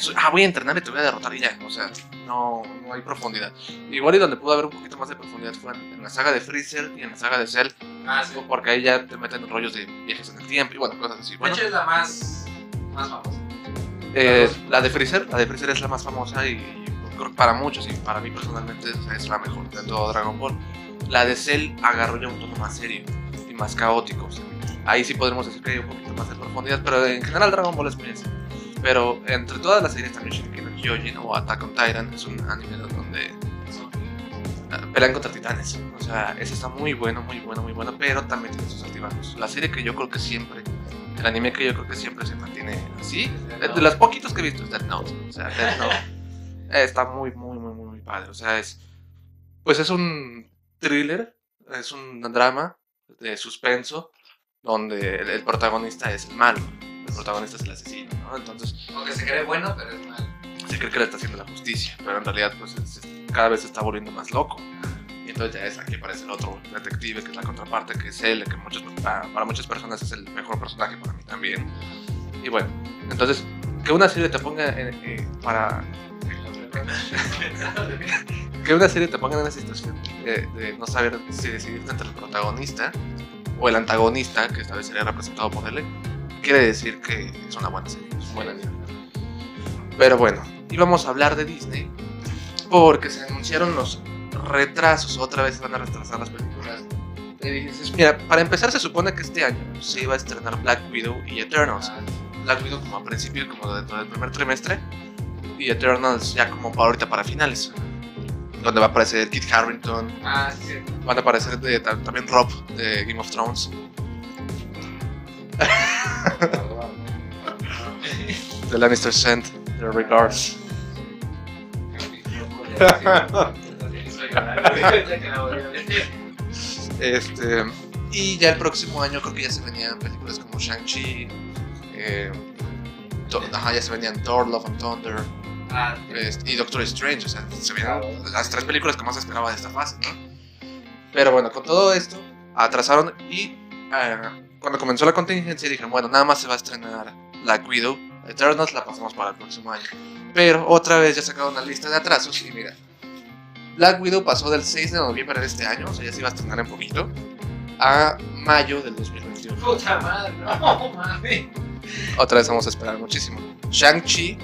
soy- ah, voy a entrenar y te voy a derrotar y ya. O sea, no, no hay profundidad. Igual y donde pudo haber un poquito más de profundidad fue en, en la saga de Freezer y en la saga de Cell. Ah, sí. Porque ahí ya te meten rollos de viajes en el tiempo y bueno, cosas así. Bueno, de hecho, es la más, más famosa. eh, la de Freezer, la de Freezer es la más famosa y, y creo que para muchos y para mí personalmente es la mejor de todo Dragon Ball. La de Cell agarró ya un tono más serio y más caótico. o sea, ahí sí podremos decir que hay un poquito más de profundidad, pero en general Dragon Ball es muy así. Pero entre todas las series también Shingeki Kyojin o Attack on Titan. Es un anime donde ah, pelean contra titanes. O sea, ese está muy bueno, muy bueno, muy bueno, pero también tiene sus altibajos. La serie que yo creo que siempre, el anime que yo creo que siempre se mantiene así, de, de los poquitos que he visto es Death Note. O sea, Death Note eh, está muy, muy, muy, muy, muy padre. O sea, es, pues es un thriller, es un drama de suspenso donde el, el protagonista es el malo, el protagonista es el asesino, ¿no? Entonces Aunque se cree bueno, pero es malo. se cree que le está haciendo la justicia, pero en realidad pues es- cada vez se está volviendo más loco. Y entonces ya es aquí aparece el otro detective, que es la contraparte, que es él, que muchos, para, para muchas personas es el mejor personaje, para mí también. Y bueno, entonces, que una serie te ponga en- eh, para... que una serie te ponga en esa situación de, de no saber si decidirte entre el protagonista o el antagonista, que esta vez sería representado por él, quiere decir que es una buena serie. Pero bueno, íbamos a hablar de Disney porque se anunciaron los retrasos, otra vez se van a retrasar las películas. Mira, para empezar se supone que este año se iba a estrenar Black Widow y Eternals. Black Widow como a principio, como dentro del primer trimestre, y Eternals ya como para ahorita para finales. Donde va a aparecer Kit Harrington, Ah, sí, van a aparecer de- ta- también Rob de Game of Thrones, de Lannister Sent, de Regards. Este, y ya el próximo año creo que ya se venían películas como Shang-Chi, eh, ajá, ya se venían Thor, Love and Thunder Ah, y Doctor Strange, o sea, se venían las tres películas que más esperaba de esta fase, ¿no? Pero bueno, con todo esto, atrasaron y eh, cuando comenzó la contingencia dijeron, bueno, nada más se va a estrenar Black Widow, Eternals la pasamos para el próximo año. Pero otra vez ya sacaron una lista de atrasos y mira, Black Widow pasó del 6 de noviembre de este año, o sea, ya se iba a estrenar en poquito, a mayo del 2021. Puta madre, no mames. Otra vez vamos a esperar muchísimo. Shang-Chi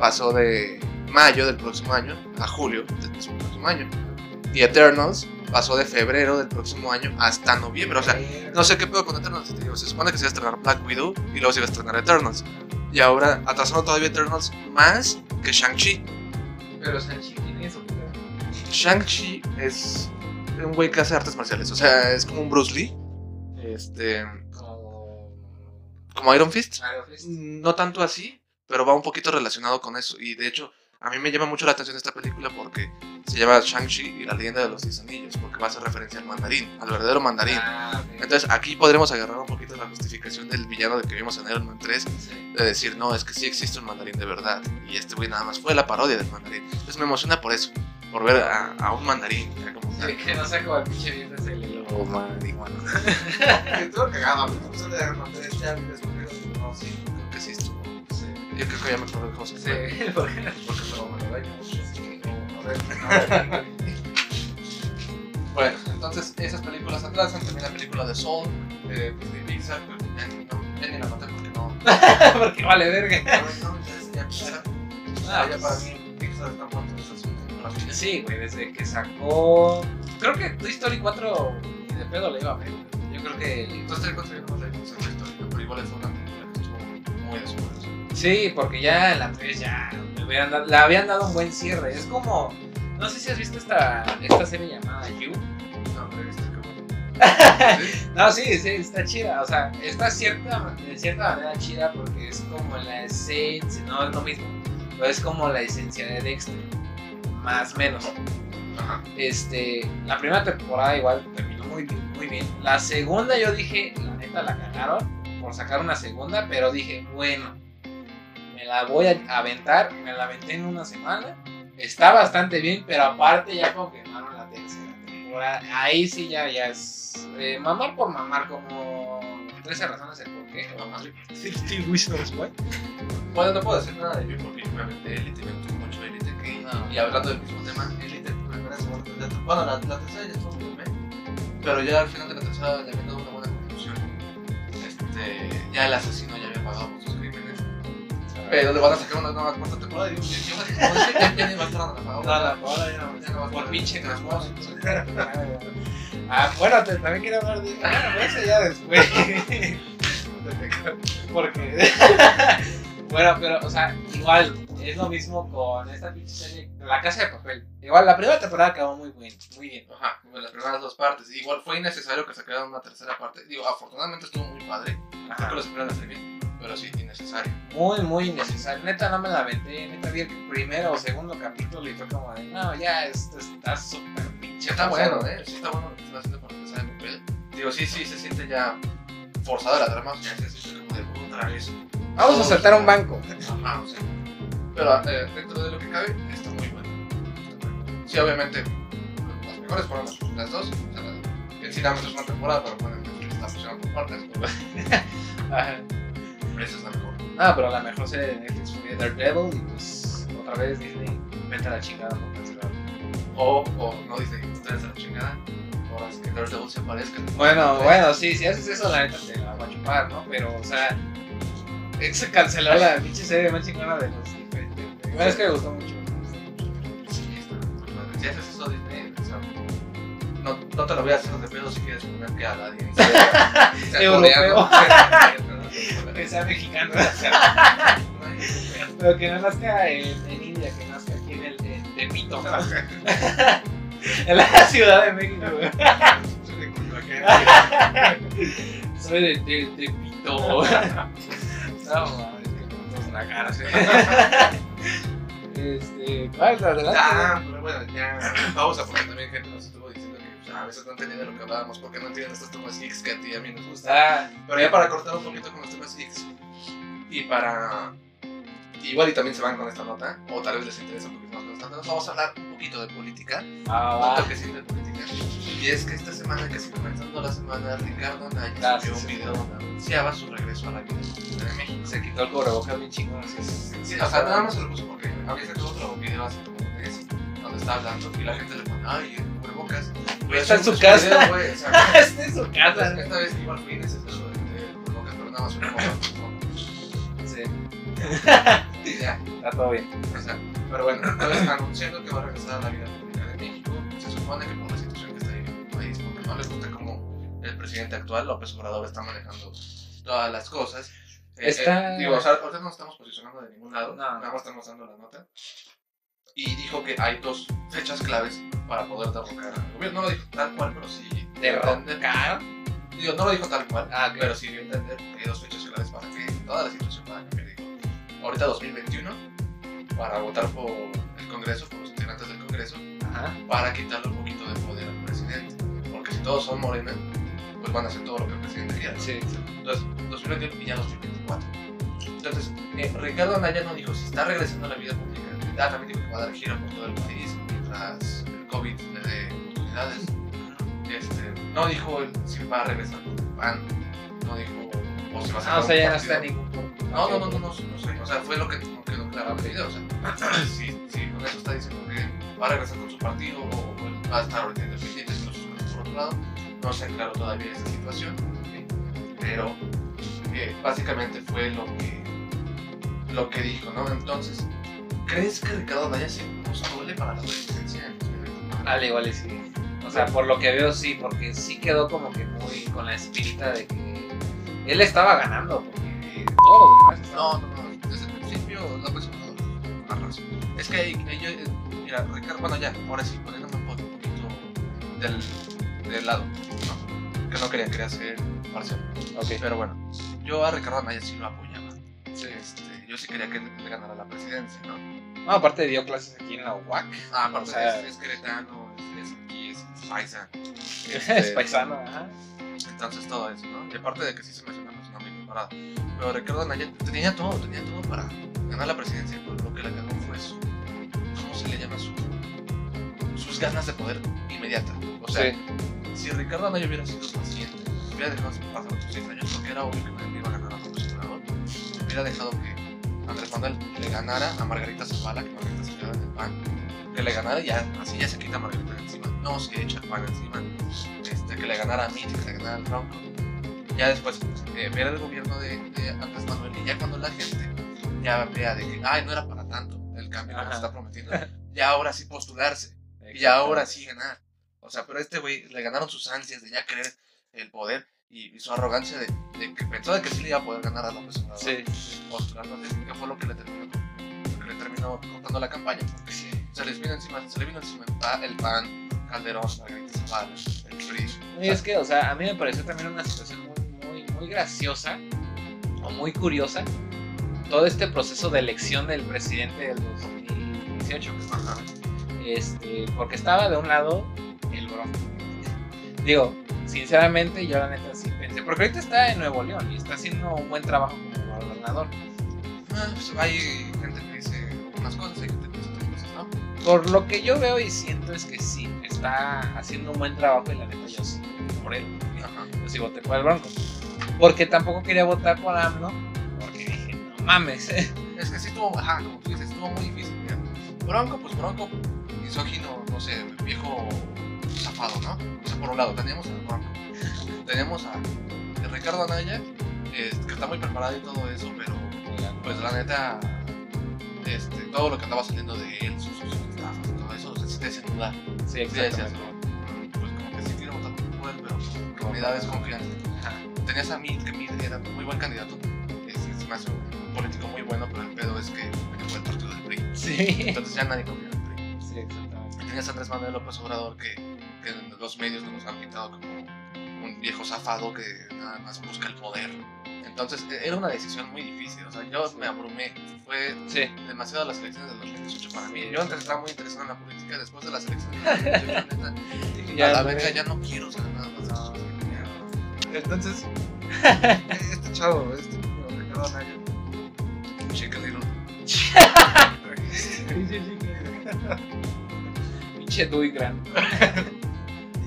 pasó de mayo del próximo año a julio del próximo año. Y Eternals pasó de febrero del próximo año hasta noviembre. O sea, no sé qué pedo con Eternals. te digo, se supone que se iba a estrenar Black Widow y luego se iba a estrenar Eternals. Y ahora atrasaron todavía Eternals más que Shang-Chi. Pero Sanchi tiene eso, Shang-Chi es un güey que hace artes marciales. O sea, es como un Bruce Lee. Este, Como. como Iron Fist. Iron Fist. No tanto así, pero va un poquito relacionado con eso. Y de hecho, a mí me llama mucho la atención esta película porque se llama Shang-Chi y la leyenda de los 10 anillos, porque va a hacer referencia al mandarín, al verdadero mandarín. Ah. Entonces aquí podremos agarrar un poquito la justificación del villano de que vimos en Iron Man 3, Sí. de decir, no, es que sí existe un mandarín de verdad. Y este güey nada más fue la parodia del mandarín. Entonces me emociona por eso, por ver a, a un mandarín ya como. Sí, que no sea como el pinche viejo ese lobo marihuana. Estuvo cagado, me gustó de Iron Man 3, ya no, sí, Yo creo que ya me acuerdo de se Sí, porque Porque pero me lo daño mucho, así que no, a ver, a ver. Bueno, entonces esas películas atrasan, también la película de Soul, de Disney Pixar, pero ya ni- la noté porque no. porque vale verga. No, ya Pixar. Ah, ya para mí Pixar está muerto, un rápido. Sí, güey, desde que sacó. Creo que Toy Story 4 ni de pedo le iba a ver. Yo creo que. Entonces te encontré no la la historia, pero igual es una película que estuvo muy de su madre. Sí, porque ya la 3 ya le, hubieran dado- le habían dado un buen cierre. Es como. No sé si has visto esta, esta serie llamada You. No, pero bueno. ¿Sí? No, sí, sí, está chida. O sea, está cierta, de cierta manera chida porque es como la esencia. No es lo mismo. Pero es como la esencia de Dexter. Más o menos. Ajá. Este, la primera temporada igual terminó muy bien, muy bien. La segunda yo dije, la neta la cagaron por sacar una segunda, pero dije, bueno, me la voy a aventar, me la aventé en una semana. Está bastante bien, pero aparte ya confirmaron la tercera temporada. Ahí sí ya, ya es eh, mamar por mamar, como 13 razones el por qué. Mamar. 50 Reasons Why. Bueno, no puedo decir nada de You porque yo me aventé Elite, me gustó mucho Elite. Que, No. Y hablando del mismo tema, Elite, primera, segunda. Bueno, la, la tercera ya estuvo muy bien. Pero ya al final de la tercera le habían dado una buena conclusión. Este, ya el asesino ya había pagado. Pero le van a sacar una nueva cuarta temporada y digo, ya, ya va a estar apagado. No, la bola ya no, Ya no va a por pinche transmoso. Ah, bueno, te- también quería hablar de. Bueno, eso ya después. Porque. Bueno, pero, o sea, igual, es lo mismo con esta pinche serie, La Casa de Papel. Igual, la primera temporada acabó muy bien, muy bien. Ajá, como las primeras dos partes. Igual fue innecesario que sacaran una tercera parte. Digo, afortunadamente estuvo muy padre. Creo que Ajá. lo supieron hacer bien. Pero sí, innecesario. Muy, muy innecesario. Neta, no me la aventé. Neta, vi el primero o segundo capítulo y fue como de, no, ya, esto está súper pinche. Está forzado". bueno, ¿eh? Sí, está bueno lo que están haciendo para empezar en papel. Digo, sí, sí, se siente ya forzada la trama. Ya se siente como de otra vez. Vamos a saltar un banco. Ajá, o sea. Pero eh, dentro de lo que cabe, está muy bueno. Está muy bueno. Sí, obviamente, las mejores fueron las dos. O sea, en sí, nada más es una temporada, pero bueno, está funcionando por partes. Ajá. Pero esa mejor. Ah, pero la mejor serie de Netflix fue Daredevil y pues otra vez Disney vete a la chingada por cancelar. O, o no dice, ustedes a la chingada. Ahora es que Daredevil se aparezca. Bueno, bueno, sí, si haces eso la neta te la va a chupar, ¿no? Pero, o sea, se canceló la pinche serie más chingona de los diferentes. Igual es que me gustó mucho. Si haces eso, Disney, o no, no te lo voy a hacer de pedo si quieres poner que a nadie. Europeo. Que sea mexicano. Pero que no nazca en, en India, que nazca aquí en el Tepito. en la Ciudad de México. Soy de, de, de Pito. No, mames, que una cara. Este, ¿cuál es la adelante? Ah, pero bueno, ya pausa porque también gente a veces no entendían de lo que hablábamos porque no entienden estos temas geeks que a ti y a mí nos gustan. Ah, Pero ya para cortar un poquito con los temas geeks y para. Igual y también se van con esta nota, o tal vez les interesa un poquito más con esta nota. Vamos a hablar un poquito de política, ah, un toquecito de política. Y es que esta semana, casi comenzando la semana, Ricardo Anaya Ah, subió sí, un sí. video donde anunciaba su regreso a la vida pública de México. Se quitó el cubrebocas bien chingón. Así es. Sí, o sea, nada más se lo puso porque había sacado otro video hace como donde está hablando y la gente le pone, ay, el cubrebocas. Güey, Está en su casa. video, güey, o sea, Está en su casa. esta vez igual fui necesario el cubrebocas, pero nada más un poco. Sí, Y ya, está todo bien. o sea, pero bueno, entonces anunciando que va a regresar a la vida pública de México, se supone que por la situación que está viviendo el país, porque no le gusta cómo el presidente actual, López Obrador, está manejando todas las cosas. Eh, Está- eh, digo, o sea, ahorita no nos estamos posicionando de ningún lado, No. nada más estamos dando la nota. Y dijo que hay dos fechas claves para poder derrocar al gobierno. No lo dijo tal cual, pero sí. ¿Derrocar? Digo, no lo dijo tal cual, Ah, pero sí dio entender que hay dos fechas claves para que toda la situación pueda cambiar. Dijo, ahorita 2021, para votar por el Congreso, por los integrantes del Congreso, Ajá. para quitarle un poquito de poder al presidente. Porque si todos son morena, pues van a hacer todo lo que el presidente quiera. sí. Entonces, 2021 y ya 2024. Entonces, eh, Ricardo Anaya no dijo si está regresando a la vida pública. Ah, también dijo que va a dar gira por todo el país mientras el COVID le dé oportunidades. Este, no dijo si va a regresar con el PAN. No dijo o si va a ser Ah, o sea, ya no está ningún punto. No, no, no, no, no, no sé. O sea, fue lo que no quedó claro el video. O sea, si, si con eso está diciendo que va a regresar con su partido o va a estar ahorita independiente sus cosas por otro lado, no se aclaró todavía esa situación. Pero eh, básicamente fue lo que, lo que dijo, ¿no? Entonces, ¿crees que Ricardo Anaya se postule para la presidencia en 2024? Al igual sí. O sea, por lo que veo, sí, porque sí quedó como que muy con la espirita de que él estaba ganando, porque todos los demás No, estaban- no, no. Desde el principio López Obrador tuvo una razón. Es que yo, eh, mira, Ricardo, bueno ya, ahora sí, poniéndome un poquito del, del lado, ¿no? Que no quería, quería ser parcial. Ok. Pero bueno, yo a Ricardo Anaya sí lo apoyaba. Este, yo sí quería que le ganara la presidencia, ¿no? No, aparte dio clases aquí en la UAC. Ah, aparte O sea- es, es queretano, es, aquí, es paisa. es Este, paisano, ajá. Entonces todo eso, ¿no? Y aparte de que sí se me hace una persona muy preparada. Pero Ricardo Anaya tenía todo, tenía todo para ganar la presidencia. Pero lo que le cagó fue su, ¿cómo se le llama? Su, sus ganas de poder inmediata. O sea, Sí. si Ricardo Anaya hubiera sido paciente, hubiera dejado pasar otros seis años, porque era obvio que iba a ganar a López Obrador, hubiera dejado que Andrés Manuel le ganara a Margarita Zavala, que Margarita se quedaba en el PAN, que le ganara y ya, así ya se quita Margarita de encima, no se echa el PAN encima, este, que le ganara a Mitch, que le ganara al Tronco. Ya después, eh, ver el gobierno de, de Andrés Manuel y ya cuando la gente ya vea de que, ay, no era para tanto el cambio que nos Ajá. está prometiendo, ya ahora sí postularse. Y ahora sí ganar. O sea, pero a este güey le ganaron sus ansias de ya querer el poder. Y, y su arrogancia de, de que pensó de que sí le iba a poder ganar a López Obrador. Sí. Que fue lo que le terminó, lo que le terminó cortando la campaña. Porque se les vino encima, se le vino encima el PAN, Calderón, Margarita Zavala, el PRI. Y es que, o sea, a mí me pareció también una situación muy, muy, muy graciosa o muy curiosa. Todo este proceso de elección del presidente del 2018. Ajá. Este, porque estaba de un lado el Bronco. Digo, sinceramente, yo la neta sí pensé. Porque ahorita está en Nuevo León y está haciendo un buen trabajo como gobernador. Ah, pues hay gente que dice unas cosas, hay gente que dice otras cosas, ¿no? Por lo que yo veo y siento es que sí, está haciendo un buen trabajo y la neta yo sí, por él. Ajá. Yo sí voté por el Bronco. Porque tampoco quería votar por AMLO. Porque dije, no mames. Es que sí estuvo, ajá, como tú dices, estuvo muy difícil. Bronco, pues Bronco, misógino, no sé, viejo ¿no? O sea, por un lado, teníamos a. Teníamos a Ricardo Anaya, eh, que está muy preparado y todo eso, pero pues la neta, este, todo lo que andaba saliendo de él, sus, sus y todo eso, se te hace dudar. Sí, Sí, decías, exactamente. "Mm, pues como que sí quiero votar por él, pero realidad es confianza. Tenías a Mid, que Mid era muy buen candidato. Es, es más un político muy bueno, pero el pedo es que por el partido del PRI. Sí. Entonces ya nadie confía en el PRI. Sí, exactamente. Tenías a Andrés Manuel López Obrador, que, que los medios nos han pintado como un viejo zafado que nada más busca el poder. Entonces e- era una decisión muy difícil. O sea, yo me abrumé. Fue Sí. demasiado las elecciones del 2018 para mí. Yo antes estaba muy interesado en la política. Después de las elecciones del 2018, neta, Dije, a la verga ya no quiero saber nada más No. Entonces, este chavo, este Ricardo Anaya, chica little. Pinche Dewey Grant.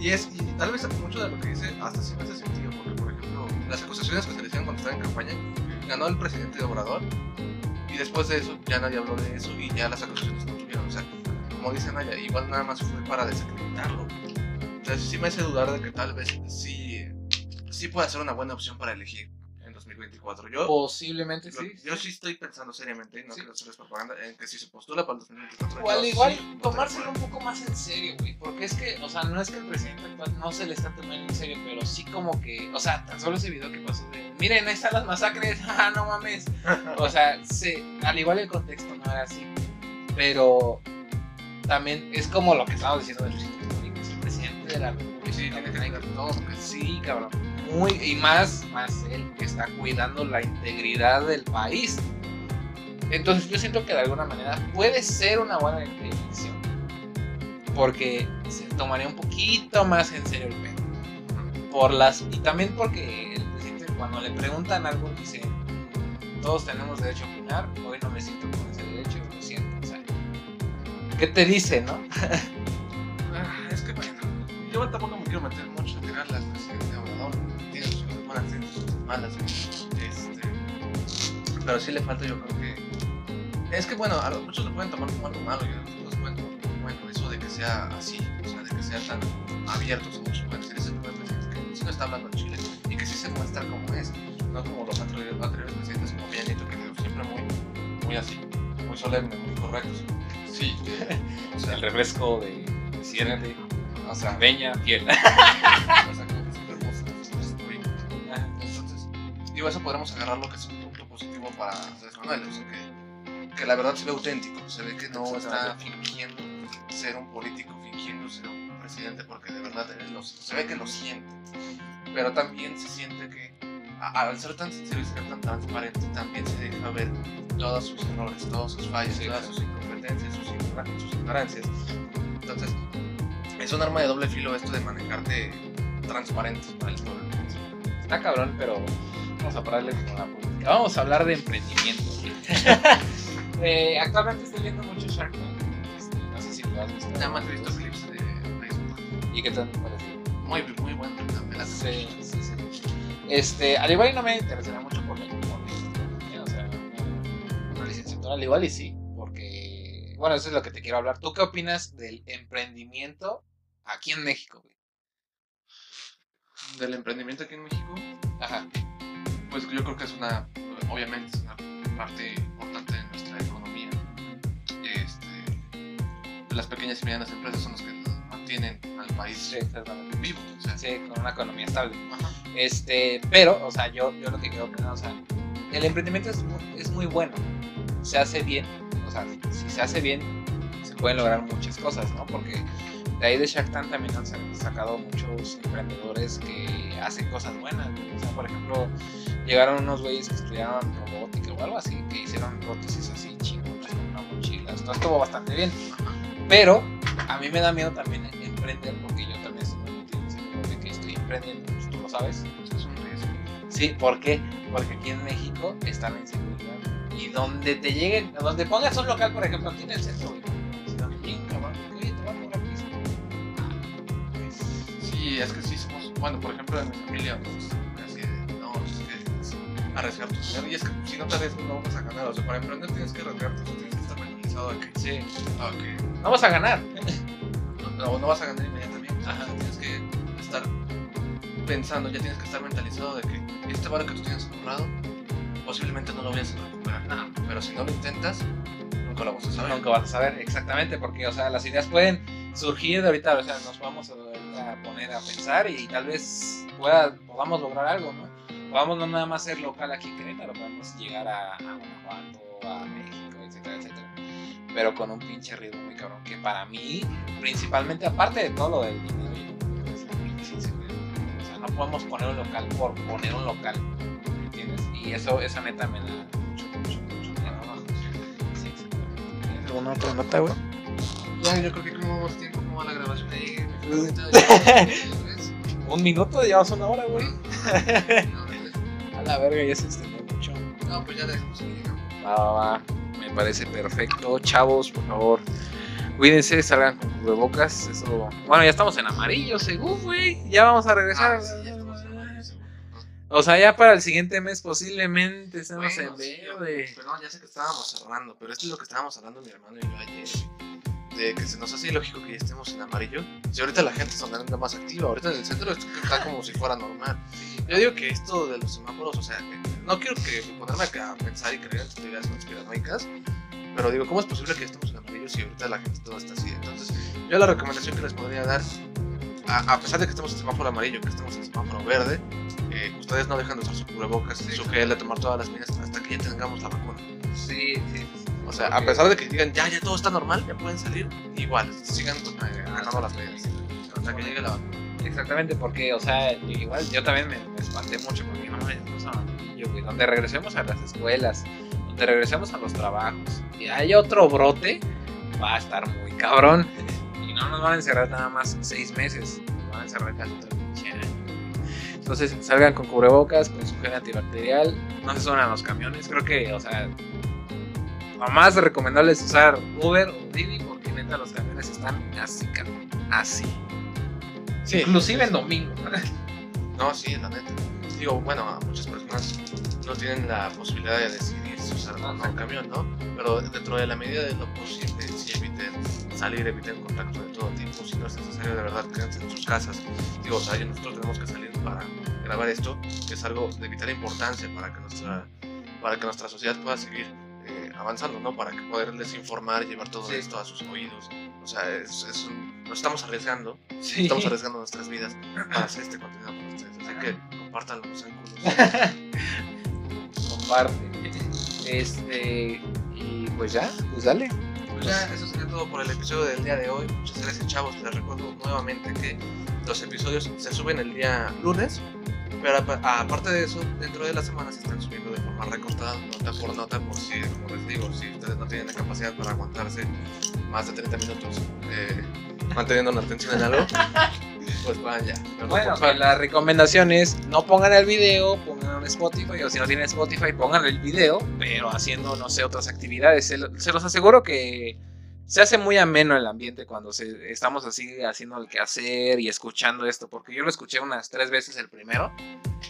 Y es, y tal vez mucho de lo que dice hasta sí me hace sentido, porque por ejemplo, las acusaciones que se le hicieron cuando estaba en campaña, ganó el presidente de Obrador, y después de eso ya nadie habló de eso y ya las acusaciones no tuvieron. O sea, como dice Naya, igual nada más fue para desacreditarlo. Entonces sí me hace dudar de que tal vez sí, sí pueda ser una buena opción para elegir 2024. Yo, Posiblemente lo- sí. yo sí estoy pensando seriamente, y no Sí. hacerles propaganda, en que si se postula para el 2024. Igual, yo igual, sí tomárselo un poco más en serio, güey. Porque es que, o sea, no es que el presidente actual no se le está tomando en serio, pero sí como que, o sea, tan solo ese video que pasó de, miren, ahí están las masacres, ah, no mames. O sea, sí, al igual el contexto no era así. Pero también es como lo que estamos diciendo del el presidente de la República. Sí, tiene que tener todo lo que Sí, cabrón. Muy, y más, más él que está cuidando la integridad del país. Entonces yo siento que de alguna manera puede ser una buena elección. Porque se tomaría un poquito más en serio el pedo. Por las, y también porque el presidente cuando le preguntan algo dice, todos tenemos derecho a opinar, hoy no me siento con ese derecho, lo siento. O sea, ¿qué te dice, no? Ah, es que bueno, yo tampoco me quiero meter mucho a tirar malas. Este, pero sí le falta, yo creo que. Es que bueno, a los muchos lo pueden tomar como algo malo y a otros pueden tomar como bueno eso de que sea así, o sea, de que sea tan abierto. O sea, muchos pueden decir ese tipo de que sí no está hablando en Chile y que sí se muestra como es, no como los anteriores, anteriores presidentes como Peña Nieto, que quedó siempre muy, muy así, muy solemne, muy correctos. Sí, o sea, El refresco de presidente, o sea, Peña, fiel. o sea, Digo, eso podremos agarrarlo que es un punto positivo para Andrés Manuel, o sea, que, que la verdad se ve auténtico, se ve que no está fingiendo ser un político, fingiendo ser un presidente, porque de verdad él lo- se ve que lo siente, pero también se siente que al ser tan sincero y ser tan transparente, también se deja ver todos sus errores, todos sus fallos, Sí, todas sus incompetencias, sus, ignora- sus ignorancias. Entonces, es un arma de doble filo esto de manejarte transparentes para el pueblo. Está cabrón, pero vamos a pararle con la política. Vamos a hablar de emprendimiento. Eh, actualmente estoy viendo mucho Shark Tank. Este, no sé si lo has visto. Nada más he visto clips de Facebook. ¿Y qué tal te parece? Muy, muy bueno. me la- Sí, sí, sí. Este, al igual y no me interesaría mucho por la por la- o sea, una licenciatura, al igual y sí, porque, bueno, eso es lo que te quiero hablar. ¿Tú qué opinas del emprendimiento aquí en México, güey? Del emprendimiento aquí en México, Ajá, pues yo creo que es una, obviamente es una parte importante de nuestra economía. Este, las pequeñas y medianas empresas son las que mantienen al país sí, vivo. O sea, Sí, con una economía estable. ajá. Este, pero, o sea, yo, yo lo que quiero opinar, o sea, el emprendimiento es muy, es muy bueno. Se hace bien. O sea, si se hace bien, se pueden lograr muchas cosas, ¿no? Porque de ahí de Shark Tank también han sa- sacado muchos emprendedores que hacen cosas buenas. ¿no? O sea, por ejemplo, llegaron unos güeyes que estudiaron robótica o algo así, que hicieron prótesis así chingonas con una mochila. Esto estuvo bastante bien. Pero a mí me da miedo también emprender porque yo también muy pedo de que estoy emprendiendo, pues tú lo sabes. Es un riesgo. Sí, ¿por qué? Porque aquí en México está la inseguridad. Y donde te lleguen, donde pongas un local, por ejemplo, aquí en el centro, güey. Si donde lleguen, cabrón, oye, te van a cobrar piso. Sí, es que sí somos, bueno, por ejemplo, en mi familia, pues, arriesgar tu dinero. Y es que si no te arriesgas, no vas a ganar. O sea, para emprender tienes que arriesgarte, tú tienes que estar mentalizado de que, Sí. que No vas a ganar. no, no- no vas a ganar inmediatamente. Ajá, tienes que estar pensando, ya tienes que estar mentalizado de que este valor que tú tienes ahorrado, posiblemente no lo vayas a recuperar nada. Pero si no lo intentas, nunca lo vas a saber. Nunca vas a saber exactamente, porque, o sea, las ideas pueden surgir de ahorita, o sea, nos vamos a, a poner a pensar y tal vez pueda, podamos lograr algo, ¿no? Podamos no nada más ser local aquí en Querétaro, podemos llegar a, a Guanajuato, a México, etcétera, etcétera. Pero con un pinche ritmo muy cabrón, que para mí, principalmente, aparte de todo lo del dinero, es pinche inseguridad. O sea, no podemos poner un local por poner un local, ¿me entiendes? Y eso, esa neta me da mucho, mucho, mucho miedo abajo. Sí, exactamente. ¿Tienes alguna otra nota, güey? Ya, yo creo que como vamos tiempo, como va la grabación ahí. Un minuto, llevamos una hora, güey. La verga, ya se extendió mucho. No, pues ya dejamos ahí, digamos. Va, va, va. Me parece perfecto. Chavos, por favor, cuídense, salgan con cubrebocas. Eso. Bueno, ya estamos en amarillo, según, güey. Ya vamos a regresar. Ah, sí, ya estamos en seguro. O sea, ya para el siguiente mes posiblemente estemos Bueno, en sí, verde. Pero no, ya sé que estábamos cerrando, pero esto es lo que estábamos hablando mi hermano y yo ayer. De que se nos hace ilógico que ya estemos en amarillo. Si ahorita la gente está más activa, ahorita en el centro está como si fuera normal. Yo digo que esto de los semáforos, o sea, no quiero que ponerme acá a pensar y creer en teorías conspiranoicas, pero digo, ¿cómo es posible que estemos en amarillo si ahorita la gente todo está así? Entonces, yo la recomendación que les podría dar, a, a pesar de que estemos en semáforo amarillo, que estemos en semáforo verde, eh, ustedes no dejan de usar su cubrebocas, su gel, de tomar todas las medidas hasta que ya tengamos la vacuna. Sí, sí. O sea, a pesar de que digan, ya, ya todo está normal, ya pueden salir, igual, sigan eh, agarrando las medidas. Hasta que llegue la vacuna. Exactamente, porque, o sea, yo- igual yo también me, me espanté mucho porque no me amarillo, güey. Donde regresemos a las escuelas, donde regresemos a los trabajos y hay otro brote, va a estar muy cabrón. Y no nos van a encerrar nada más seis meses, nos van a encerrar casi pinche año. Entonces salgan con cubrebocas, con su gel antibacterial, no se suban a los camiones. Creo que, o sea, lo más recomendable es usar Uber o Didi porque neta los camiones están así, cabrón, así. Sí, Inclusive en domingo. No, sí, la neta. Digo, bueno, muchas personas no tienen la posibilidad de decidir si usar o no un camión, ¿no? Pero dentro de la medida de lo posible, si eviten salir, eviten contacto de todo tipo, si no es necesario, de verdad, quédense en sus casas. Digo, o sea, nosotros tenemos que salir para grabar esto, que es algo de vital importancia para que nuestra, para que nuestra sociedad pueda seguir avanzando, ¿no? Para que poderles informar, llevar todo Sí. esto a sus oídos. O sea, es, es un- nos estamos arriesgando Sí. estamos arriesgando nuestras vidas para hacer este contenido con ustedes. Así que compártanlo, no sean culos. Comparte. Este. Y pues ya, pues dale. Pues ya, eso sería todo por el episodio del día de hoy. Muchas gracias, chavos. Les recuerdo nuevamente que los episodios se suben el día lunes. Pero apa- aparte de eso, dentro de la semana se están subiendo de forma recortada, nota por nota, por si, como les digo, si ustedes no tienen la capacidad para aguantarse más de 30 minutos eh, manteniendo la atención en algo, pues van ya. Pero Bueno, que la recomendación es no pongan el video, pongan en Spotify, o si no tienen Spotify, pongan el video, pero haciendo, no sé, otras actividades. Se los aseguro que se hace muy ameno el ambiente cuando se, estamos así haciendo el quehacer y escuchando esto, porque yo lo escuché unas tres veces el primero,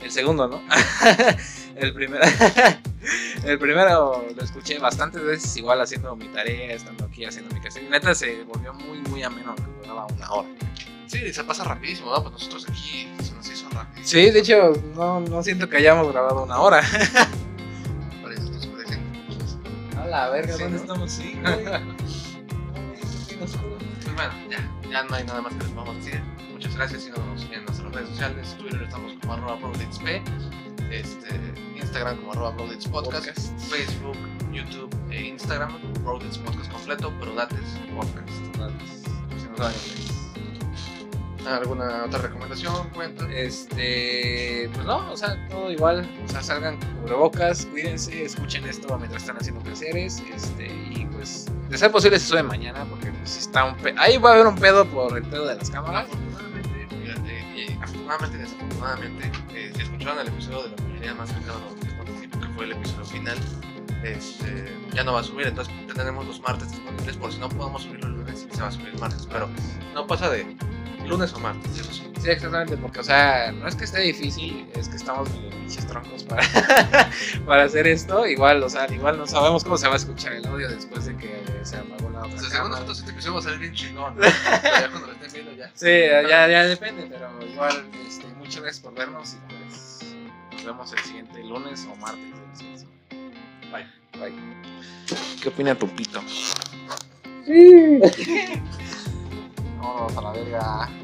el segundo, ¿no? el primero, el primero lo escuché bastantes veces, igual haciendo mi tarea, estando aquí haciendo mi quehacer. Y neta se volvió muy, muy ameno, que duraba una hora. Sí, se pasa rapidísimo, ¿no? Pues nosotros aquí se nos hizo rápido. Sí, de hecho, no, no siento que hayamos grabado una hora. Por eso nos parecen. A la verga, Sí, ¿dónde ¿no? estamos? Sí, No, pues bueno, ya, ya no hay nada más que les podamos decir. Muchas gracias, síganos en nuestras redes sociales. Twitter estamos como arroba este, Instagram como arroba Podcast, Podcast. Facebook, YouTube e Instagram, ProDates Podcast completo, pero Dates Podcast. Si nos saben inglés. ¿Alguna otra recomendación? Cuenta. Este, pues no, o sea, todo igual. O sea, salgan cubrebocas, cuídense, escuchen esto mientras están haciendo quehaceres. Este, y pues, de ser posible, se sube mañana, porque pues si está un pedo. Ahí va a haber un pedo por el pedo de las cámaras. Afortunadamente, fíjate, y afortunadamente, desafortunadamente, eh, si escucharon el episodio de la mayoría más participo, que fue el episodio final, este, ya no va a subir, entonces ya tenemos los martes disponibles, por si no podemos subirlo el lunes, se va a subir el martes, pero no pasa de lunes o martes, eso sí. Sí, exactamente, porque, o sea, no es que esté difícil, es que estamos medio pinches troncos para, para hacer esto. Igual, o sea, igual no sabemos cómo se va a escuchar el audio después de que se apagó la otra O sea, según nosotros episodio va a salir bien chingón, pero ya cuando lo estén viendo ya. Sí, ya, ya depende, pero igual, este, muchas gracias por vernos y pues nos vemos el siguiente lunes o martes. Bye. Bye. ¿Qué opina tu pito? Sí. Vámonos a la verga.